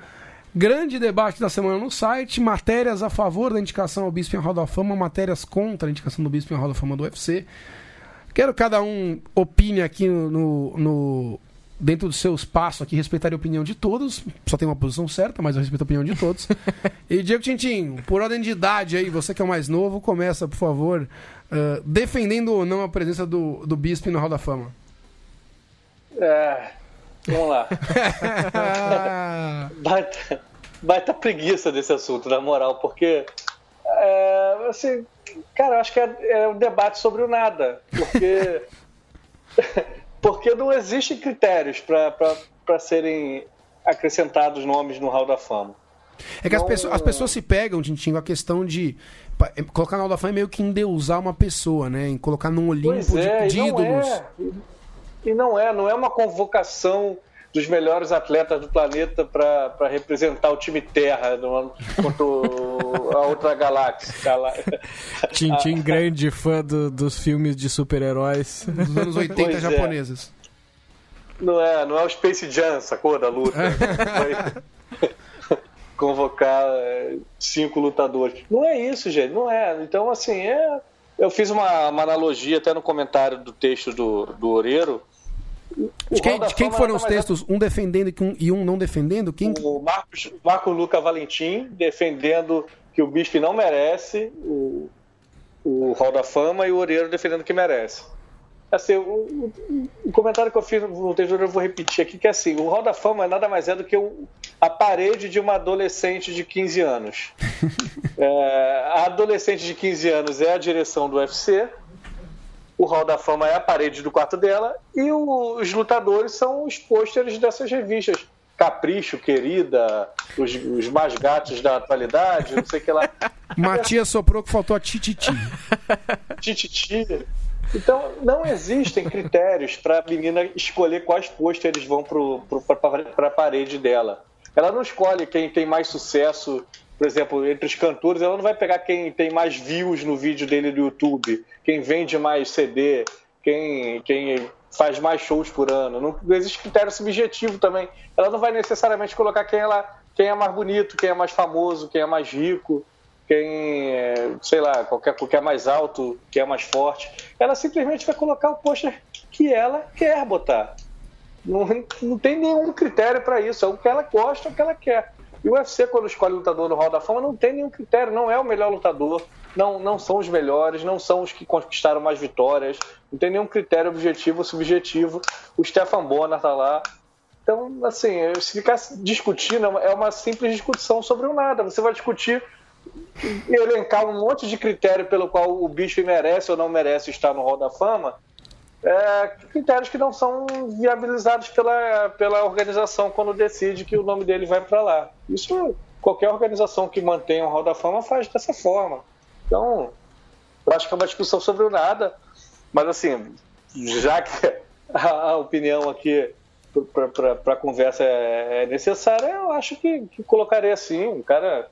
Grande debate da semana no site, matérias a favor da indicação ao Bisping Hall da Fama, matérias contra a indicação do Bisping Hall da Fama do UFC. Quero que cada um opine aqui no- no- dentro do seu espaço aqui, respeitar a opinião de todos. Só tem uma posição certa, mas eu respeito a opinião de todos. [laughs] e Diego Tintin, por ordem de idade aí, você que é o mais novo, começa, por favor, ah, defendendo ou não a presença do, do Bisping no Hall da Fama. É, vamos lá. [laughs] Baita, baita preguiça desse assunto, na moral, porque, é, assim, cara, eu acho que é, é um debate sobre o nada, porque, [laughs] porque não existem critérios para serem acrescentados nomes no Hall da Fama. É que as, Não- pessoas, as pessoas se pegam, Tintin, com a questão de. é, Colocar no Hall da Fama é meio que endeusar uma pessoa, né? Em colocar num Olimpo Pois de, é, de e ídolos. é. E não é, não é uma convocação dos melhores atletas do planeta para representar o time Terra no- contra o- a outra galáxia. Galá- [laughs] Tintin, grande fã do- dos filmes de super-heróis. Dos anos 80 Pois é. japoneses. Não é, não é o Space Jam, sacou? Da luta. Vai [laughs] convocar é, cinco lutadores. Não é isso, gente, não é. Então, assim, é. Eu fiz uma, uma analogia até no comentário do texto do, do Oreiro. De quem, de quem foram os é textos? Um defendendo e um- não defendendo? Quem... O Marcos, Marco Luca Valentim defendendo que o Bispo não merece o, o Hall da Fama e o Oreiro defendendo que merece. Assim, o, o- o comentário que eu fiz no texto eu vou repetir aqui, que é assim, o Hall da Fama nada mais é do que o- a parede de uma adolescente de 15 anos. [laughs] É, a adolescente de 15 anos é a direção do UFC, o Hall da Fama é a parede do quarto dela e os lutadores são os pôsteres dessas revistas. Capricho, Querida, os, os mais gatos da atualidade, não sei o que lá. [laughs] Matias soprou que faltou a Tititi. [laughs] Tititi. Então, não existem critérios para a menina escolher quais pôsteres vão para a parede dela. Ela não escolhe quem tem mais sucesso, por exemplo, entre os cantores, ela não vai pegar quem tem mais views no vídeo dele do YouTube, quem vende mais CD, quem, quem faz mais shows por ano. Não, não existe critério subjetivo também. Ela não vai necessariamente colocar quem, ela, quem é mais bonito, quem é mais famoso, quem é mais rico quem, é, sei lá, qualquer, qualquer mais alto, quem é mais forte. Ela simplesmente vai colocar o pôster que ela quer botar. Não, não tem nenhum critério para isso, é o que ela gosta, é o que ela quer. E o UFC, quando escolhe lutador no Hall da Fama, não tem nenhum critério, não é o melhor lutador, não, não são os melhores, não são os que conquistaram mais vitórias, não tem nenhum critério objetivo ou subjetivo. O Stefan Bonner tá lá. Então, assim, se ficar discutindo, é uma- é uma simples discussão sobre o nada. Você vai discutir elencar um monte de critério pelo qual o bicho merece ou não merece estar no Hall da Fama, é, critérios que não são viabilizados pela, pela organização quando decide que o nome dele vai para lá. Isso qualquer organização que mantenha o Hall da Fama faz dessa forma. Então, eu acho que é uma discussão sobre o nada, mas assim, já que a, opinião aqui para a conversa é, é necessária, eu acho que, que colocaria assim, um cara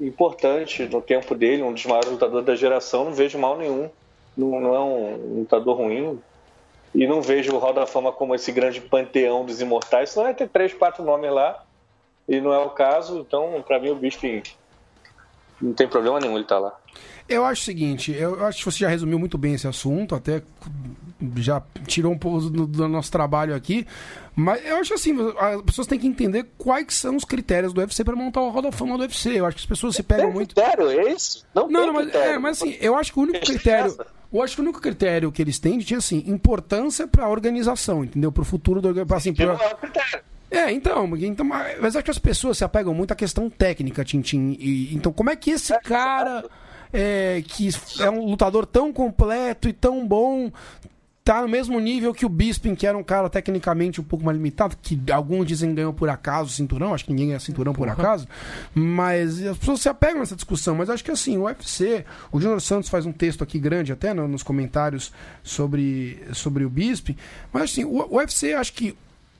importante no tempo dele, um dos maiores lutadores da geração, não vejo mal nenhum. Não, não é um lutador ruim. E não vejo o Hall da Fama como esse grande panteão dos imortais, senão vai ter três, quatro nomes lá. E não é o caso, então, para mim, o Bisping não tem problema nenhum ele tá lá. Eu acho o seguinte, eu acho que você já resumiu muito bem esse assunto, até já tirou um pouco do, do, nosso trabalho aqui. Mas eu acho assim, as pessoas têm que entender quais são os critérios do UFC para montar o Hall da Fama do UFC. Eu acho que as pessoas se pegam muito. critério, é isso? Não, não, não mas, é, mas assim, eu acho que o único critério. Eu acho que o único critério que eles têm é assim, importância para a organização, entendeu? Para o futuro do assim, pra... é. É, então, então, mas acho que as pessoas se apegam muito à questão técnica, Tintin. E, então, como é que esse cara, é, que é um lutador tão completo e tão bom, tá no mesmo nível que o Bisping, que era um cara tecnicamente um pouco mais limitado, que alguns dizem ganhou por acaso o cinturão, acho que ninguém ganha cinturão por acaso, mas as pessoas se apegam nessa discussão, mas acho que assim, o UFC, o Júnior Santos faz um texto aqui grande até no- nos comentários sobre, sobre o Bisping, mas assim, o, o UFC acho que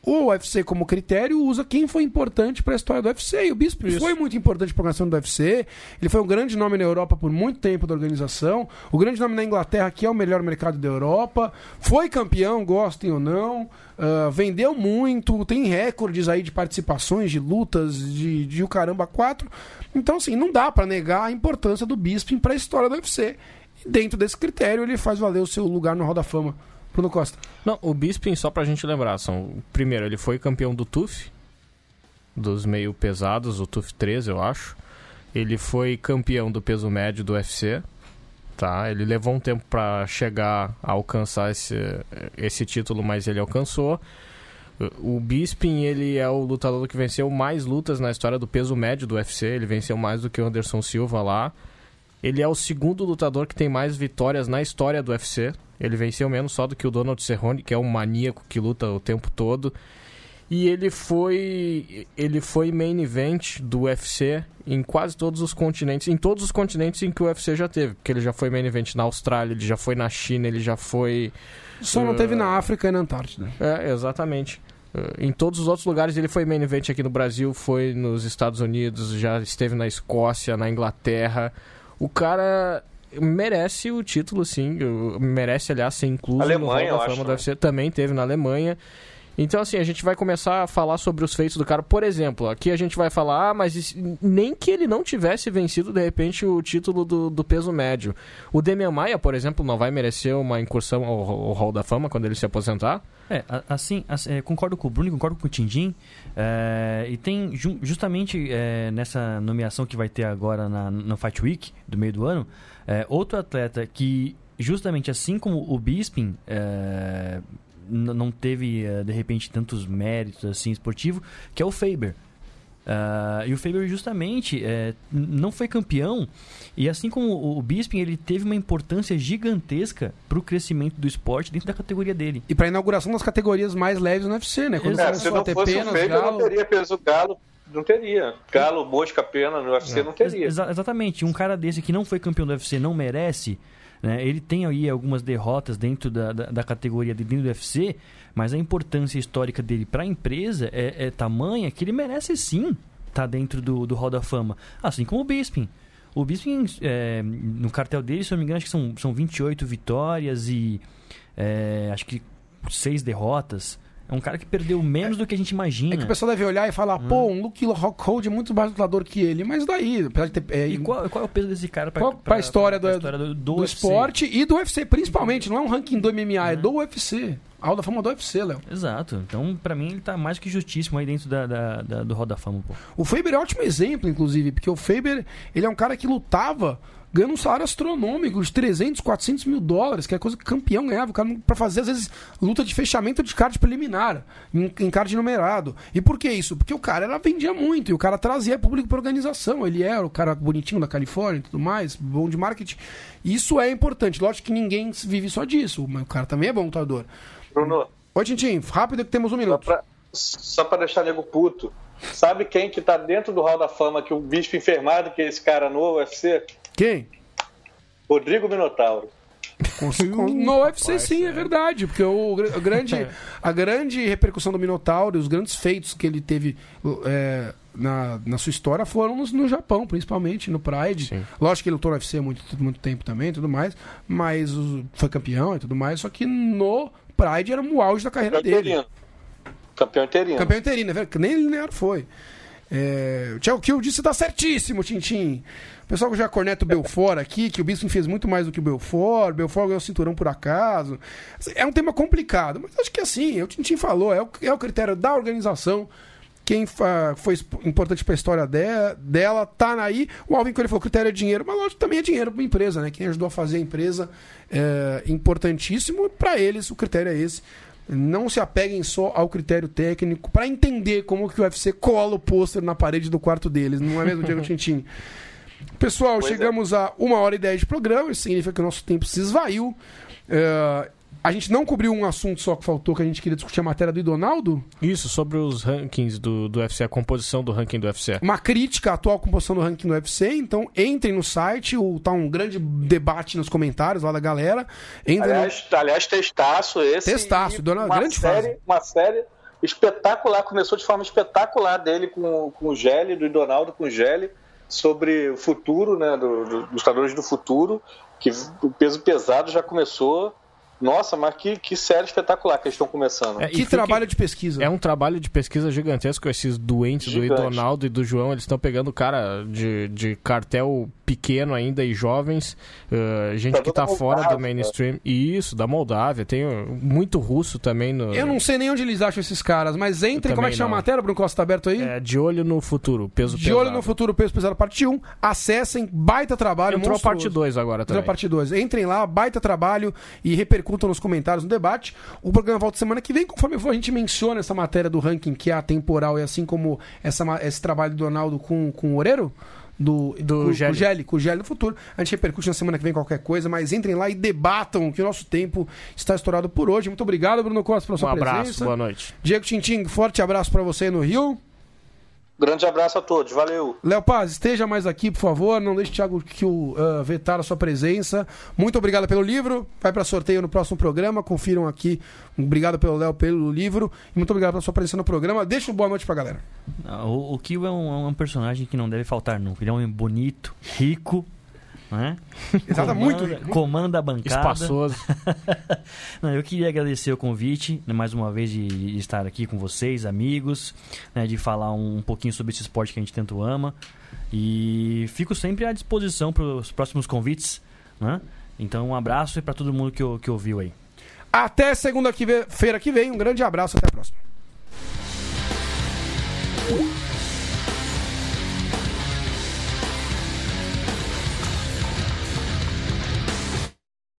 o UFC como critério usa quem foi importante para a história do UFC. E o Bispo foi muito importante para a organização do UFC. Ele foi um grande nome na Europa por muito tempo da organização. O grande nome na Inglaterra, que é o melhor mercado da Europa. Foi campeão, gostem ou não. Ah, vendeu muito. Tem recordes aí de participações, de lutas, de, de o caramba 4. Então, assim, não dá para negar a importância do Bisping para a história do UFC. E dentro desse critério, ele faz valer o seu lugar no Hall da Fama. Bruno Costa. Não, o Bisping, só pra gente lembrar, são, primeiro, ele foi campeão do TUF, dos meio pesados, o TUF 13, eu acho. Ele foi campeão do peso médio do UFC, tá? Ele levou um tempo pra chegar a alcançar esse, esse título, mas ele alcançou. O Bisping, ele é o lutador que venceu mais lutas na história do peso médio do UFC, ele venceu mais do que o Anderson Silva lá. Ele é o segundo lutador que tem mais vitórias na história do UFC. Ele venceu menos só do que o Donald Cerrone, que é um maníaco que luta o tempo todo. E ele foi ele foi main event do UFC em quase todos os continentes, em todos os continentes em que o UFC já teve, porque ele já foi main event na Austrália, ele já foi na China, ele já foi Só não teve na África e na Antártida. é, exatamente. Eh, Em todos os outros lugares ele foi main event aqui no Brasil, foi nos Estados Unidos, já esteve na Escócia, na Inglaterra. O cara merece o título, sim. Merece, aliás, ser incluso Alemanha, no Hall da acho, Fama do né? UFC. Também teve na Alemanha. Então, assim, a gente vai começar a falar sobre os feitos do cara. Por exemplo, aqui a gente vai falar, ah, mas nem que ele não tivesse vencido, de repente, o título do, do peso médio. O Demian Maia, por exemplo, não vai merecer uma incursão ao, ao Hall da Fama quando ele se aposentar? É, assim, assim, concordo com o Bruno, concordo com o Tindim. é, e tem ju- justamente é, nessa nomeação que vai ter agora na, no Fight Week do meio do ano, é, outro atleta que, justamente assim como o Bisping, é, não teve, é, de repente, tantos méritos assim esportivo, que é o Faber. Ah, e o Faber justamente é, não foi campeão e assim como o, o Bisping ele teve uma importância gigantesca para o crescimento do esporte dentro da categoria dele. E pra inauguração das categorias mais leves no UFC, né? Quando É, se a não fosse o penas, Faber, galo... não teria peso galo. Não teria. Galo, mosca, pena no UFC não teria. Exa- exatamente. Um cara desse que não foi campeão do UFC não merece. Né? Ele tem aí algumas derrotas dentro da, da, da categoria de dentro do UFC, mas a importância histórica dele para a empresa é, é tamanha que ele merece sim estar dentro do, do Hall da Fama. Assim como o Bisping. O Bisping, é, no cartel dele, se eu não me engano, acho que são, são 28 vitórias e é, acho que seis derrotas. É um cara que perdeu menos do que a gente imagina. É que o pessoal deve olhar e falar, Hum. pô, um Luke Rockhold é muito mais lutador que ele. Mas daí, apesar de ter... é, E qual, qual é o peso desse cara para Qual- pra história do- do, do, UFC? esporte e do UFC, principalmente. Não é um ranking do MMA, é do UFC. A Hall da Fama do UFC, Léo. Exato. Então, pra mim, ele tá mais que justíssimo aí dentro da, da- da- do Hall da Fama, pô. O Faber é um ótimo exemplo, inclusive, porque o Faber, ele é um cara que lutava ganhando um salário astronômico de 300, 400 mil dólares, que é coisa que campeão ganhava. O cara pra fazer, às vezes, luta de fechamento de card preliminar, em, em card numerado. E por que isso? Porque o cara era, vendia muito e o cara trazia público pra organização. Ele era o cara bonitinho da Califórnia e tudo mais, bom de marketing. Isso é importante. Lógico que ninguém vive só disso, mas o cara também é bom lutador. Bruno, Oi, Tintim, rápido que temos um minuto. pra, só pra deixar nego puto. Sabe quem que tá dentro do Hall da Fama, que o bispo enfermado, que é esse cara no UFC? Quem? Rodrigo Minotauro. [laughs] No UFC sim, é verdade, porque o, o grande, a grande repercussão do Minotauro, e os grandes feitos que ele teve é, na, na sua história foram no, no Japão, principalmente, no Pride. Sim. Lógico que ele lutou no UFC há muito, muito tempo também, e tudo mais, mas o- foi campeão e tudo mais, só que no Pride era o auge da carreira Campeão dele. interino. Campeão interino. Campeão interino, é verdade, que nem linear foi. É, o Thiago Kill disse tá certíssimo, Tintim. O pessoal que já corneta o Belfort aqui, que o Bisping fez muito mais do que o Belfort, o Belfort ganhou o cinturão por acaso. É um tema complicado, mas acho que assim, o Tintim falou, é o, é o critério da organização. Quem foi importante pra história de- dela tá aí. O Alvin Coelho falou: critério é dinheiro, mas lógico também é dinheiro pra empresa, né? Quem ajudou a fazer a empresa é importantíssimo. Pra eles, o critério é esse. Não se apeguem só ao critério técnico para entender como que o UFC cola o pôster na parede do quarto deles, não é mesmo, Diego [laughs] Tintin? Pessoal, Pois é. chegamos a uma hora e dez de programa, isso significa que o nosso tempo se esvaiu. É, a gente não cobriu um assunto só que faltou, que a gente queria discutir a matéria do Idonaldo. Isso, sobre os rankings do, do UFC, a composição do ranking do UFC. Uma crítica à atual composição do ranking do UFC. Então, entrem no site, o, tá um grande debate nos comentários lá da galera. Entrem no- Aliás, aliás, testaço esse. Testaço, dona- uma grande série, fase. Uma série espetacular, começou de forma espetacular dele com, com o Gelli, do Donaldo com o Gelli, sobre o futuro, né, do, do, dos lutadores do futuro, que o peso pesado já começou. Nossa, mas que, que série espetacular que eles estão começando. É, que fique- trabalho de pesquisa. É um trabalho de pesquisa gigantesco. Esses doentes Gigante. do Donaldo e do João, eles estão pegando cara de, de cartel pequeno ainda e jovens, eh, gente Tá que tá toda fora do Moldávia. mainstream. E isso, da Moldávia. Tem uh, muito russo também no. Eu não sei nem onde eles acham esses caras, mas entrem. Eu Como é que também chama a não. matéria, Bruno Costa? Tá aberto aí? É, de olho no futuro, peso de pesado. olho no futuro, peso pesado, parte 1. Acessem, baita trabalho. Entrou a monstruoso. parte 2 agora Entrou a também. parte 2. Entrem lá, baita trabalho e repercutam nos comentários no debate. O programa volta semana que vem, conforme for, a gente menciona essa matéria do ranking que é atemporal e assim como essa, esse trabalho do Donaldo com, com o Oreiro. Do, Do com, Gelli. com o Gelli, no futuro. A gente repercute na semana que vem qualquer coisa, mas entrem lá e debatam que o nosso tempo está estourado por hoje. Muito obrigado, Bruno Costa, pela Um sua abraço, presença. boa noite. Diego Tintim, forte abraço pra você aí no Rio. Grande abraço a todos, valeu. Léo Paz, esteja mais aqui, por favor. Não deixe o Thiago Kiel, uh, vetar a sua presença. Muito obrigado pelo livro. Vai para sorteio no próximo programa. Confiram aqui. Obrigado pelo Léo pelo livro. E muito obrigado pela sua presença no programa. Deixa uma boa noite pra galera. Ah, O, o Kill é um, é um personagem que não deve faltar nunca. Ele é um homem bonito, rico, né? [laughs] Exato, muito rico. Comanda a bancada. Espaçoso. [laughs] Não, eu queria agradecer o convite, né, mais uma vez, de, de estar aqui com vocês, amigos, né, de falar um, pouquinho sobre esse esporte que a gente tanto ama. E fico sempre à disposição para os próximos convites. Né? Então, um abraço para todo mundo que, que ouviu aí. Até segunda-feira que vem. Um grande abraço. Até a próxima.